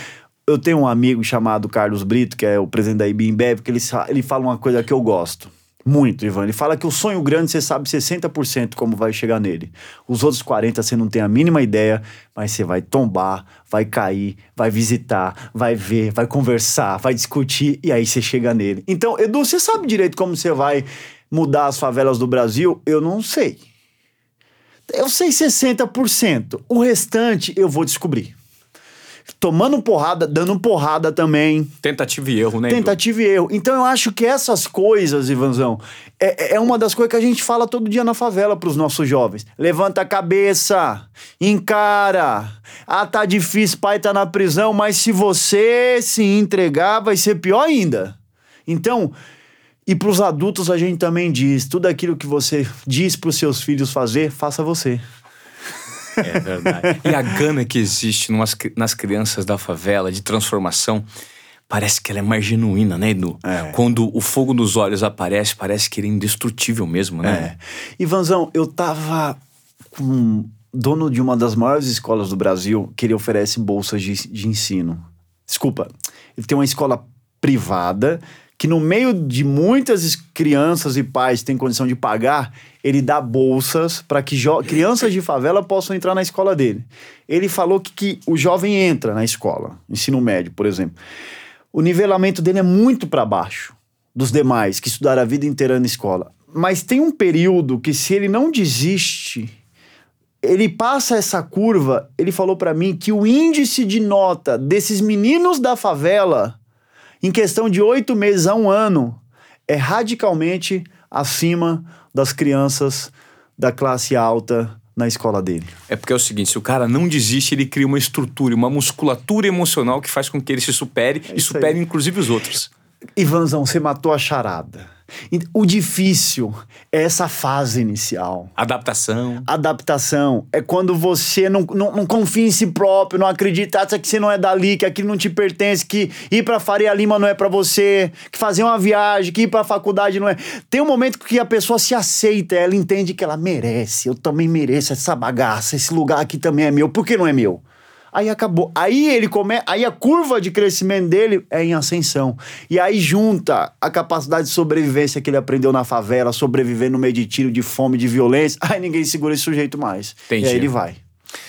Eu tenho um amigo chamado Carlos Brito, que é o presidente da IBIMBEV, que ele, ele fala uma coisa que eu gosto. Muito, Ivan. Ele fala que o sonho grande você sabe 60% como vai chegar nele. Os outros 40% você não tem a mínima ideia, mas você vai tombar, vai cair, vai visitar, vai ver, vai conversar, vai discutir e aí você chega nele. Então, Edu, você sabe direito como você vai mudar as favelas do Brasil? Eu não sei. Eu sei 60%. O restante eu vou descobrir tomando porrada, dando porrada também. Tentativa e erro, né? Tentativa e erro. Então eu acho que essas coisas, Ivanzão, é, é uma das coisas que a gente fala todo dia na favela pros nossos jovens. Levanta a cabeça, encara. Ah, tá difícil, pai tá na prisão, mas se você se entregar, vai ser pior ainda. Então, e pros adultos a gente também diz: tudo aquilo que você diz pros seus filhos fazer, faça você. É verdade. e a gana que existe numas, nas crianças da favela de transformação, parece que ela é mais genuína, né, Edu? É. Quando o fogo nos olhos aparece, parece que ele é indestrutível mesmo, né? É. Ivanzão, eu tava com dono de uma das maiores escolas do Brasil que ele oferece bolsas de, de ensino. Desculpa, ele tem uma escola privada que no meio de muitas crianças e pais têm condição de pagar, ele dá bolsas para que crianças de favela possam entrar na escola dele. Ele falou que, que o jovem entra na escola, ensino médio, por exemplo. O nivelamento dele é muito para baixo dos demais que estudaram a vida inteira na escola. Mas tem um período que se ele não desiste, ele passa essa curva, ele falou para mim que o índice de nota desses meninos da favela, em questão de oito meses a um ano, é radicalmente acima das crianças da classe alta na escola dele. É porque é o seguinte, se o cara não desiste, ele cria uma estrutura, uma musculatura emocional que faz com que ele se supere É e supere aí. inclusive os outros. Ivanzão, você matou a charada. O difícil é essa fase inicial. Adaptação. Adaptação é quando você não, não, não confia em si próprio, não acredita ah, que você não é dali, que aquilo não te pertence, que ir pra Faria Lima não é pra você, que fazer uma viagem, que ir pra faculdade não é. Tem um momento que a pessoa se aceita, ela entende que ela merece, eu também mereço essa bagaça, esse lugar aqui também é meu, por que não é meu? Aí acabou. Aí ele come... aí a curva de crescimento dele é em ascensão. E aí junta a capacidade de sobrevivência que ele aprendeu na favela, sobreviver no meio de tiro, de fome, de violência. Aí ninguém segura esse sujeito mais. Entendi. E aí ele vai.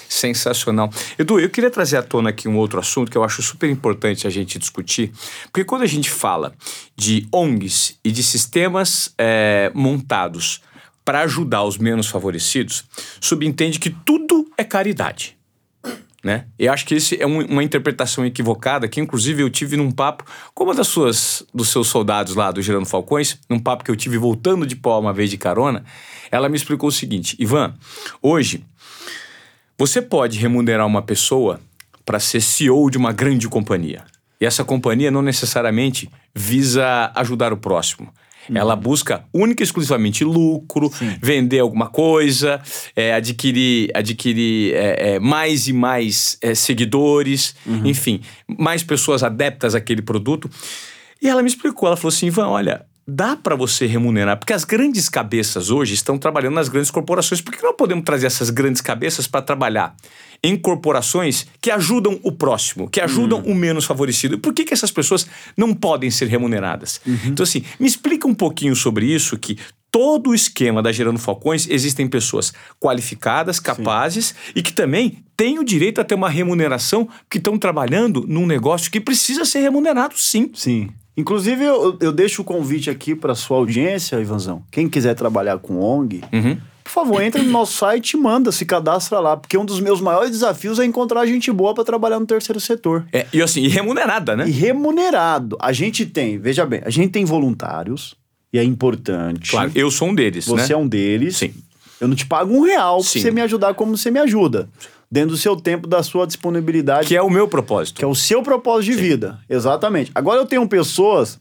Sensacional. Edu, eu queria trazer à tona aqui um outro assunto que eu acho super importante a gente discutir, porque quando a gente fala de ONGs e de sistemas eh, montados para ajudar os menos favorecidos, subentende que tudo é caridade. Né? Eu acho que esse é um- uma interpretação equivocada que, inclusive, eu tive num papo com uma das suas, dos seus soldados lá do Gerando Falcões, num papo que eu tive voltando de pó uma vez de carona. Ela me explicou o seguinte: Ivan, hoje você pode remunerar uma pessoa para ser CEO de uma grande companhia. E essa companhia não necessariamente visa ajudar o próximo. Ela busca única e exclusivamente lucro, vender alguma coisa, é, adquirir, adquirir é, é, mais e mais é, seguidores, enfim, mais pessoas adeptas àquele produto. E ela me explicou, ela falou assim, Ivan, olha, dá para você remunerar, porque as grandes cabeças hoje estão trabalhando nas grandes corporações. Por que não podemos trazer essas grandes cabeças para trabalhar em corporações que ajudam o próximo, que ajudam o menos favorecido? Por que, que essas pessoas não podem ser remuneradas? Então, assim, me explica um pouquinho sobre isso, que todo o esquema da Gerando Falcões existem pessoas qualificadas, capazes e que também têm o direito a ter uma remuneração que estão trabalhando num negócio que precisa ser remunerado, sim. Sim. Inclusive, eu, eu deixo o convite aqui para sua audiência, Ivanzão. Quem quiser trabalhar com ONG, Uhum. por favor, entre no nosso site e manda, se cadastra lá. Porque um dos meus maiores desafios é encontrar gente boa para trabalhar no terceiro setor. É, e assim, e remunerada, né? E remunerado. A gente tem, veja bem, a gente tem voluntários, e é importante. Claro, eu sou um deles, Você né? é um deles. Sim. Eu não te pago um real Sim. pra você me ajudar como você me ajuda. Dentro do seu tempo, da sua disponibilidade. Que é o meu propósito. que é o seu propósito de vida. Exatamente. Agora eu tenho pessoas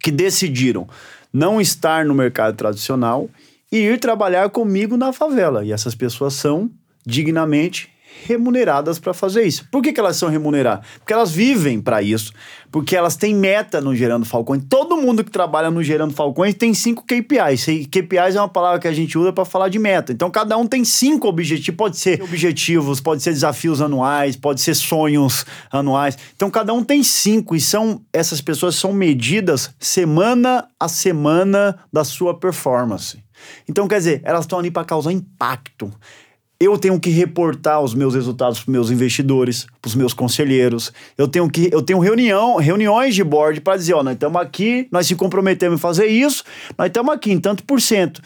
que decidiram não estar no mercado tradicional e ir trabalhar comigo na favela. E essas pessoas são dignamente remuneradas para fazer isso. Por que, que elas são remuneradas? Porque elas vivem para isso, porque elas têm meta no Gerando Falcões. Todo mundo que trabalha no Gerando Falcões tem cinco KPIs. KPIs é uma palavra que a gente usa para falar de meta. Então cada um tem cinco objetivos. Pode ser objetivos, pode ser desafios anuais, pode ser sonhos anuais. Então cada um tem cinco e são essas pessoas são medidas semana a semana da sua performance. Então quer dizer, elas estão ali para causar impacto. Eu tenho que reportar os meus resultados para meus investidores, para os meus conselheiros. Eu tenho que eu tenho reunião, reuniões de board para dizer, ó, nós estamos aqui, nós se comprometemos em fazer isso, nós estamos aqui em tanto por cento.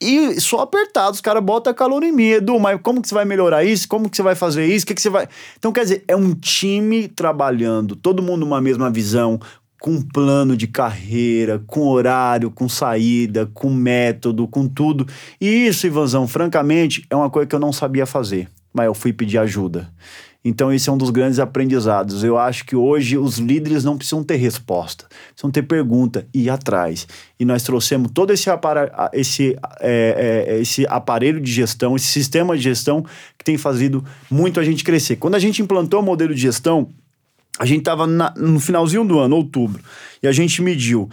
E só apertado, os caras botam calor em mim, Edu, mas como que você vai melhorar isso? Como que você vai fazer isso? O que, que você vai. Então, quer dizer, é um time trabalhando, todo mundo uma mesma visão, com plano de carreira, com horário, com saída, com método, com tudo. E isso, Ivanzão, francamente, é uma coisa que eu não sabia fazer, mas eu fui pedir ajuda. Então, esse é um dos grandes aprendizados. Eu acho que hoje os líderes não precisam ter resposta, precisam ter pergunta e ir atrás. E nós trouxemos todo esse, apara esse, é, é, esse aparelho de gestão, esse sistema de gestão que tem fazido muito a gente crescer. Quando a gente implantou o modelo de gestão, a gente estava no finalzinho do ano, outubro, e a gente mediu.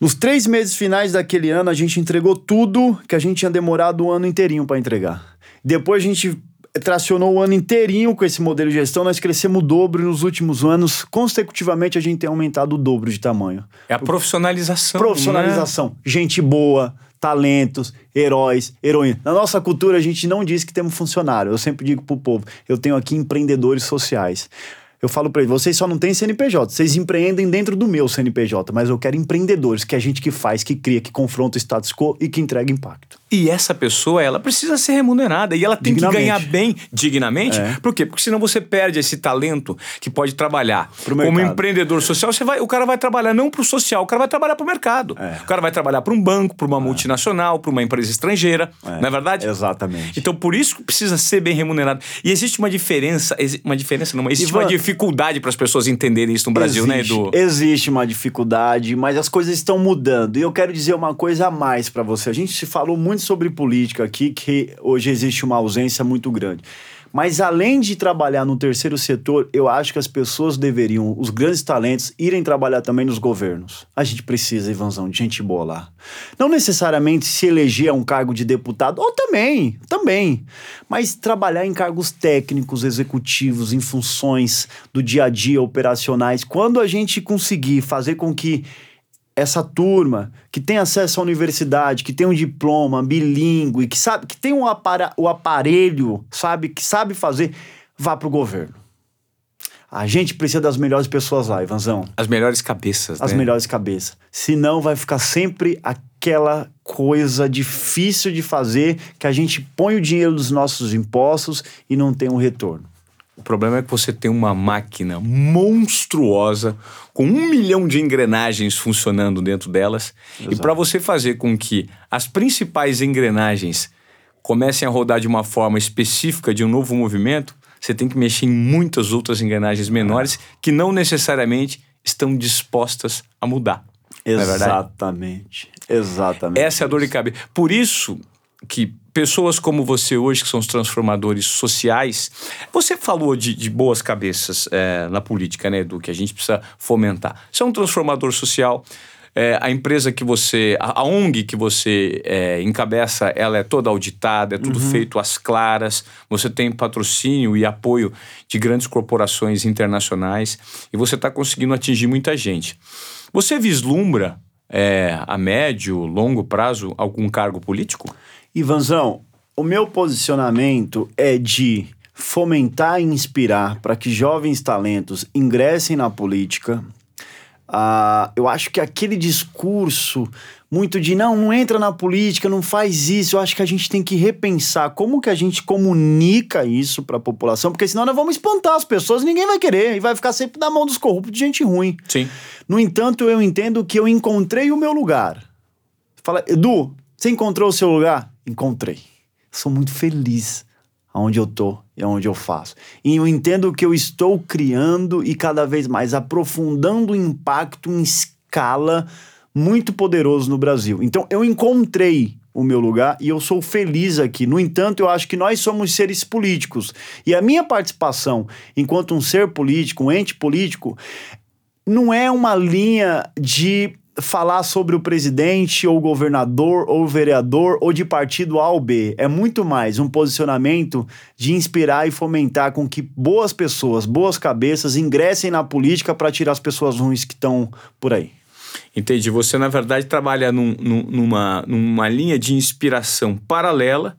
Nos três meses finais daquele ano, a gente entregou tudo que a gente tinha demorado o ano inteirinho para entregar. Depois a gente tracionou o ano inteirinho com esse modelo de gestão, nós crescemos o dobro e nos últimos anos, consecutivamente, a gente tem aumentado o dobro de tamanho. É a profissionalização. Profissionalização, gente boa, talentos, heróis, heroínas. Na nossa cultura, a gente não diz que temos funcionário. Eu sempre digo pro povo, eu tenho aqui empreendedores sociais. Eu falo para eles, vocês só não têm CNPJ, vocês empreendem dentro do meu CNPJ, mas eu quero empreendedores, que é gente que faz, que cria, que confronta o status quo e que entrega impacto. E essa pessoa, ela precisa ser remunerada e ela tem que ganhar bem dignamente. É. Por quê? Porque senão você perde esse talento que pode trabalhar. Como empreendedor social, você vai, o cara vai trabalhar não para o social, o cara vai trabalhar para o mercado. É. O cara vai trabalhar para um banco, para uma é. multinacional, para uma empresa estrangeira. É. Não é verdade? Exatamente. Então, por isso que precisa ser bem remunerado. E existe uma diferença, uma diferença não, existe Ivan, uma dificuldade para as pessoas entenderem isso no Brasil, né, existe, né, Edu? Existe uma dificuldade, mas as coisas estão mudando. E eu quero dizer uma coisa a mais para você. A gente se falou muito sobre política aqui que hoje existe uma ausência muito grande. Mas além de trabalhar no terceiro setor, eu acho que as pessoas deveriam, os grandes talentos, irem trabalhar também nos governos. A gente precisa, Ivanzão, de gente boa lá. Não necessariamente se eleger a um cargo de deputado, ou também, também. Mas trabalhar em cargos técnicos, executivos, em funções do dia a dia operacionais. Quando a gente conseguir fazer com que essa turma que tem acesso à universidade, que tem um diploma bilíngue, que sabe que tem um apara, o aparelho, sabe, que sabe fazer, vá para o governo. A gente precisa das melhores pessoas lá, Ivanzão. As melhores cabeças, As né? melhores cabeças. Senão vai ficar sempre aquela coisa difícil de fazer que a gente põe o dinheiro dos nossos impostos e não tem um retorno. O problema é que você tem uma máquina monstruosa com um milhão de engrenagens funcionando dentro delas. Exato. E para você fazer com que as principais engrenagens comecem a rodar de uma forma específica de um novo movimento, você tem que mexer em muitas outras engrenagens menores que não necessariamente estão dispostas a mudar. É Exatamente. É Exatamente. Essa é a dor de cabeça. Por isso que pessoas como você hoje, que são os transformadores sociais. Você falou de, de boas cabeças é, na política, né, Edu, que a gente precisa fomentar. Você é um transformador social. É, a empresa que você, a, a ONG que você é, encabeça, ela é toda auditada, é tudo uhum. feito às claras. Você tem patrocínio e apoio de grandes corporações internacionais e você está conseguindo atingir muita gente. Você vislumbra é, a médio, longo prazo algum cargo político? Ivanzão, o meu posicionamento é de fomentar e inspirar para que jovens talentos ingressem na política. Uh, eu acho que aquele discurso muito de não, não entra na política, não faz isso. Eu acho que a gente tem que repensar como que a gente comunica isso para a população, porque senão nós vamos espantar as pessoas, ninguém vai querer e vai ficar sempre na mão dos corruptos de gente ruim. Sim. No entanto, eu entendo que eu encontrei o meu lugar. Fala, Edu, você encontrou o seu lugar? Encontrei. Sou muito feliz aonde eu tô e aonde eu faço. E eu entendo que eu estou criando e cada vez mais aprofundando o impacto em escala muito poderoso no Brasil. Então eu encontrei o meu lugar e eu sou feliz aqui. No entanto, eu acho que nós somos seres políticos e a minha participação enquanto um ser político, um ente político, não é uma linha de falar sobre o presidente ou governador ou vereador ou de partido A ou B. É muito mais um posicionamento de inspirar e fomentar com que boas pessoas, boas cabeças ingressem na política para tirar as pessoas ruins que estão por aí. Entendi. Você, na verdade, trabalha num, numa, numa linha de inspiração paralela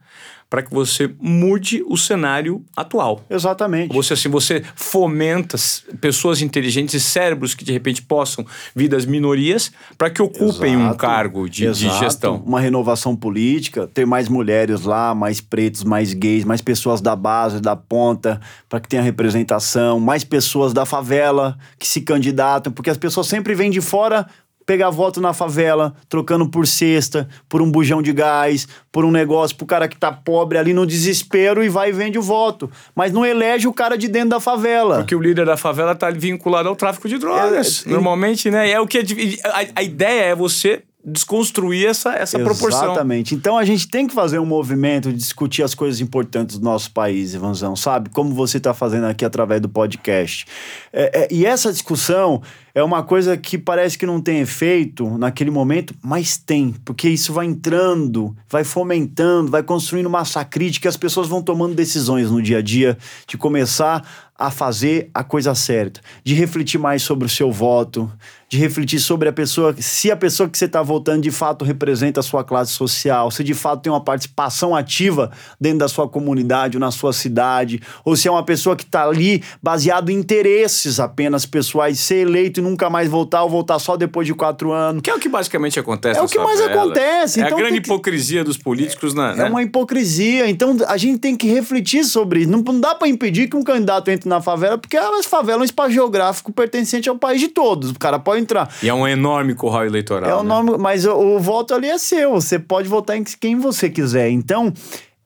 para que você mude o cenário atual. Exatamente. Você assim, você fomenta pessoas inteligentes e cérebros que de repente possam vir das minorias para que ocupem Exato. um cargo de, de, gestão. Uma renovação política, ter mais mulheres lá, mais pretos, mais gays, mais pessoas da base, da ponta, para que tenha representação, mais pessoas da favela que se candidatam, porque as pessoas sempre vêm de fora pegar voto na favela, trocando por cesta, por um bujão de gás, por um negócio pro cara que tá pobre ali no desespero e vai e vende o voto. Mas não elege o cara de dentro da favela. Porque o líder da favela tá vinculado ao tráfico de drogas. É, Normalmente, né? É o que a, a ideia é você desconstruir essa, essa proporção. Exatamente. Então a gente tem que fazer um movimento de discutir as coisas importantes do nosso país, Ivanzão, sabe? Como você está fazendo aqui através do podcast. É, é, e essa discussão é uma coisa que parece que não tem efeito naquele momento, mas tem, porque isso vai entrando, vai fomentando, vai construindo massa crítica, as pessoas vão tomando decisões no dia a dia de começar a fazer a coisa certa, de refletir mais sobre o seu voto, de refletir sobre a pessoa, se a pessoa que você está votando de fato representa a sua classe social, se de fato tem uma participação ativa dentro da sua comunidade ou na sua cidade, ou se é uma pessoa que está ali baseado em interesses apenas pessoais, ser eleito e nunca mais voltar ou voltar só depois de quatro anos. Que é o que basicamente acontece. É o que mais favela. acontece. É então a grande que... hipocrisia dos políticos na. É né? uma hipocrisia. Então a gente tem que refletir sobre isso. Não, não dá para impedir que um candidato entre na favela, porque a favela é um espaço geográfico pertencente ao país de todos. O cara pode entrar. E é um enorme curral eleitoral. É o né? nome, mas o, o, voto ali é seu. Você pode votar em quem você quiser. Então,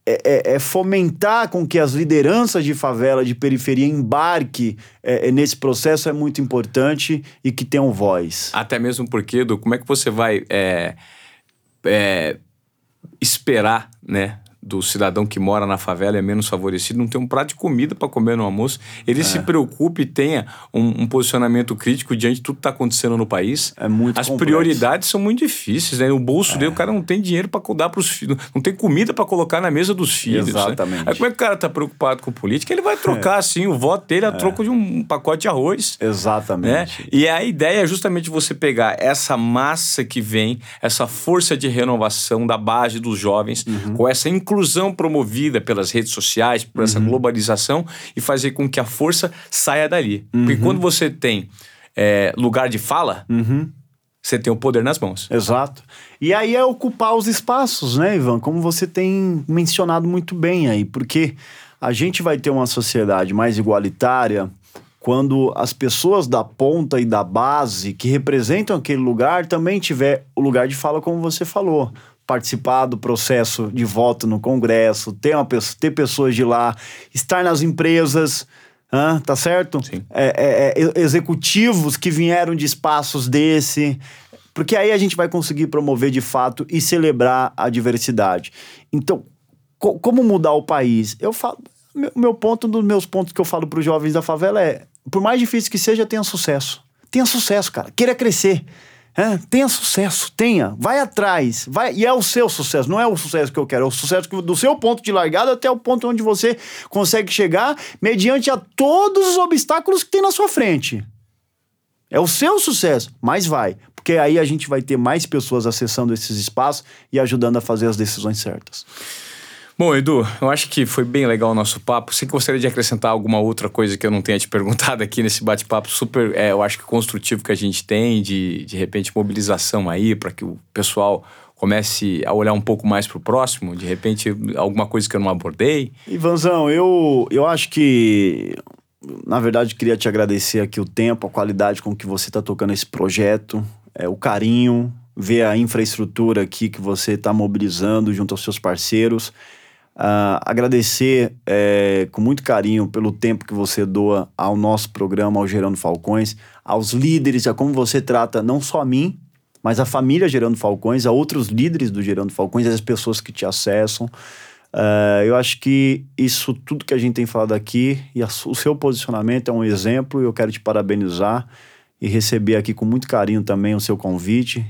é, é, é fomentar com que as lideranças de favela, de periferia, embarque é, nesse processo é muito importante e que tenham voz. Até mesmo porque, Edu, como é que você vai é, esperar, né? Do cidadão que mora na favela é menos favorecido, não tem um prato de comida para comer no almoço, ele é. se preocupe e tenha um, um, posicionamento crítico diante de tudo que está acontecendo no país. É muito As complexo. prioridades são muito difíceis, né? O bolso é. dele, o cara não tem dinheiro para dar para os filhos, não tem comida para colocar na mesa dos filhos. Exatamente. Né? Aí como é que o cara está preocupado com política? Ele vai trocar, assim, o voto dele a troco de um pacote de arroz. Exatamente. Né? E a ideia é justamente você pegar essa massa que vem, essa força de renovação da base dos jovens, uhum. com essa inclusão promovida pelas redes sociais, por essa Uhum. globalização e fazer com que a força saia dali. Porque Uhum. quando você tem é, lugar de fala, Uhum. você tem o poder nas mãos. Exato. E aí é ocupar os espaços, né, Ivan? Como você tem mencionado muito bem aí, porque a gente vai ter uma sociedade mais igualitária quando as pessoas da ponta e da base que representam aquele lugar também tiver o lugar de fala, como você falou participar do processo de voto no Congresso, ter, uma, ter pessoas de lá, estar nas empresas, tá certo? Sim. É, é, é, executivos que vieram de espaços desse, porque aí a gente vai conseguir promover de fato e celebrar a diversidade. Então, co como mudar o país? Eu falo, meu, meu ponto, um dos meus pontos que eu falo para os jovens da favela é, por mais difícil que seja, tenha sucesso. Tenha sucesso, cara. Queira crescer. É, tenha sucesso, tenha, vai atrás, vai e é o seu sucesso, não é o sucesso que eu quero, é o sucesso do seu ponto de largada até o ponto onde você consegue chegar, mediante a todos os obstáculos que tem na sua frente. É o seu sucesso, mas vai, porque aí a gente vai ter mais pessoas acessando esses espaços e ajudando a fazer as decisões certas. Bom, Edu, eu acho que foi bem legal o nosso papo. Você gostaria de acrescentar alguma outra coisa que eu não tenha te perguntado aqui nesse bate-papo super, é, eu acho que construtivo que a gente tem, de, de repente, mobilização aí, para que o pessoal comece a olhar um pouco mais para o próximo? De repente, alguma coisa que eu não abordei? Ivanzão, eu, eu acho que, na verdade, queria te agradecer aqui o tempo, a qualidade com que você está tocando esse projeto, é, o carinho, ver a infraestrutura aqui que você está mobilizando junto aos seus parceiros. Uh, agradecer é, com muito carinho pelo tempo que você doa ao nosso programa, ao Gerando Falcões, aos líderes, a como você trata não só a mim, mas a família Gerando Falcões, a outros líderes do Gerando Falcões, as pessoas que te acessam. Uh, eu acho que isso tudo que a gente tem falado aqui e a, o seu posicionamento é um exemplo e eu quero te parabenizar e receber aqui com muito carinho também o seu convite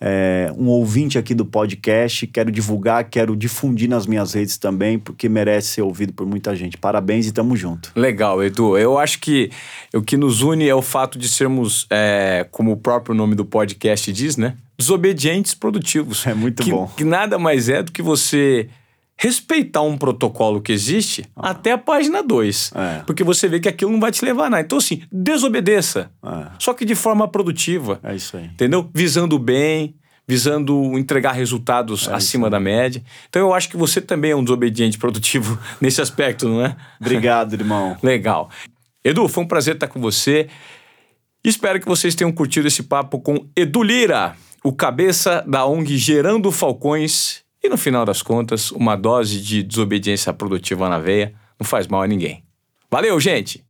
é, um ouvinte aqui do podcast, quero divulgar, quero difundir nas minhas redes também, porque merece ser ouvido por muita gente. Parabéns e tamo junto. Legal, Edu. Eu acho que o que nos une é o fato de sermos, é, como o próprio nome do podcast diz, né? Desobedientes produtivos. É muito que, bom. Que nada mais é do que você respeitar um protocolo que existe ah. até a página 2. É. Porque você vê que aquilo não vai te levar a nada. Então, assim, desobedeça. É. Só que de forma produtiva. É isso aí. Entendeu? Visando o bem, visando entregar resultados é acima da média. Então, eu acho que você também é um desobediente produtivo nesse aspecto, não é? Obrigado, irmão. Legal. Edu, foi um prazer estar com você. Espero que vocês tenham curtido esse papo com Edu Lira, o cabeça da ONG Gerando Falcões e no final das contas, uma dose de desobediência produtiva na veia não faz mal a ninguém. Valeu, gente!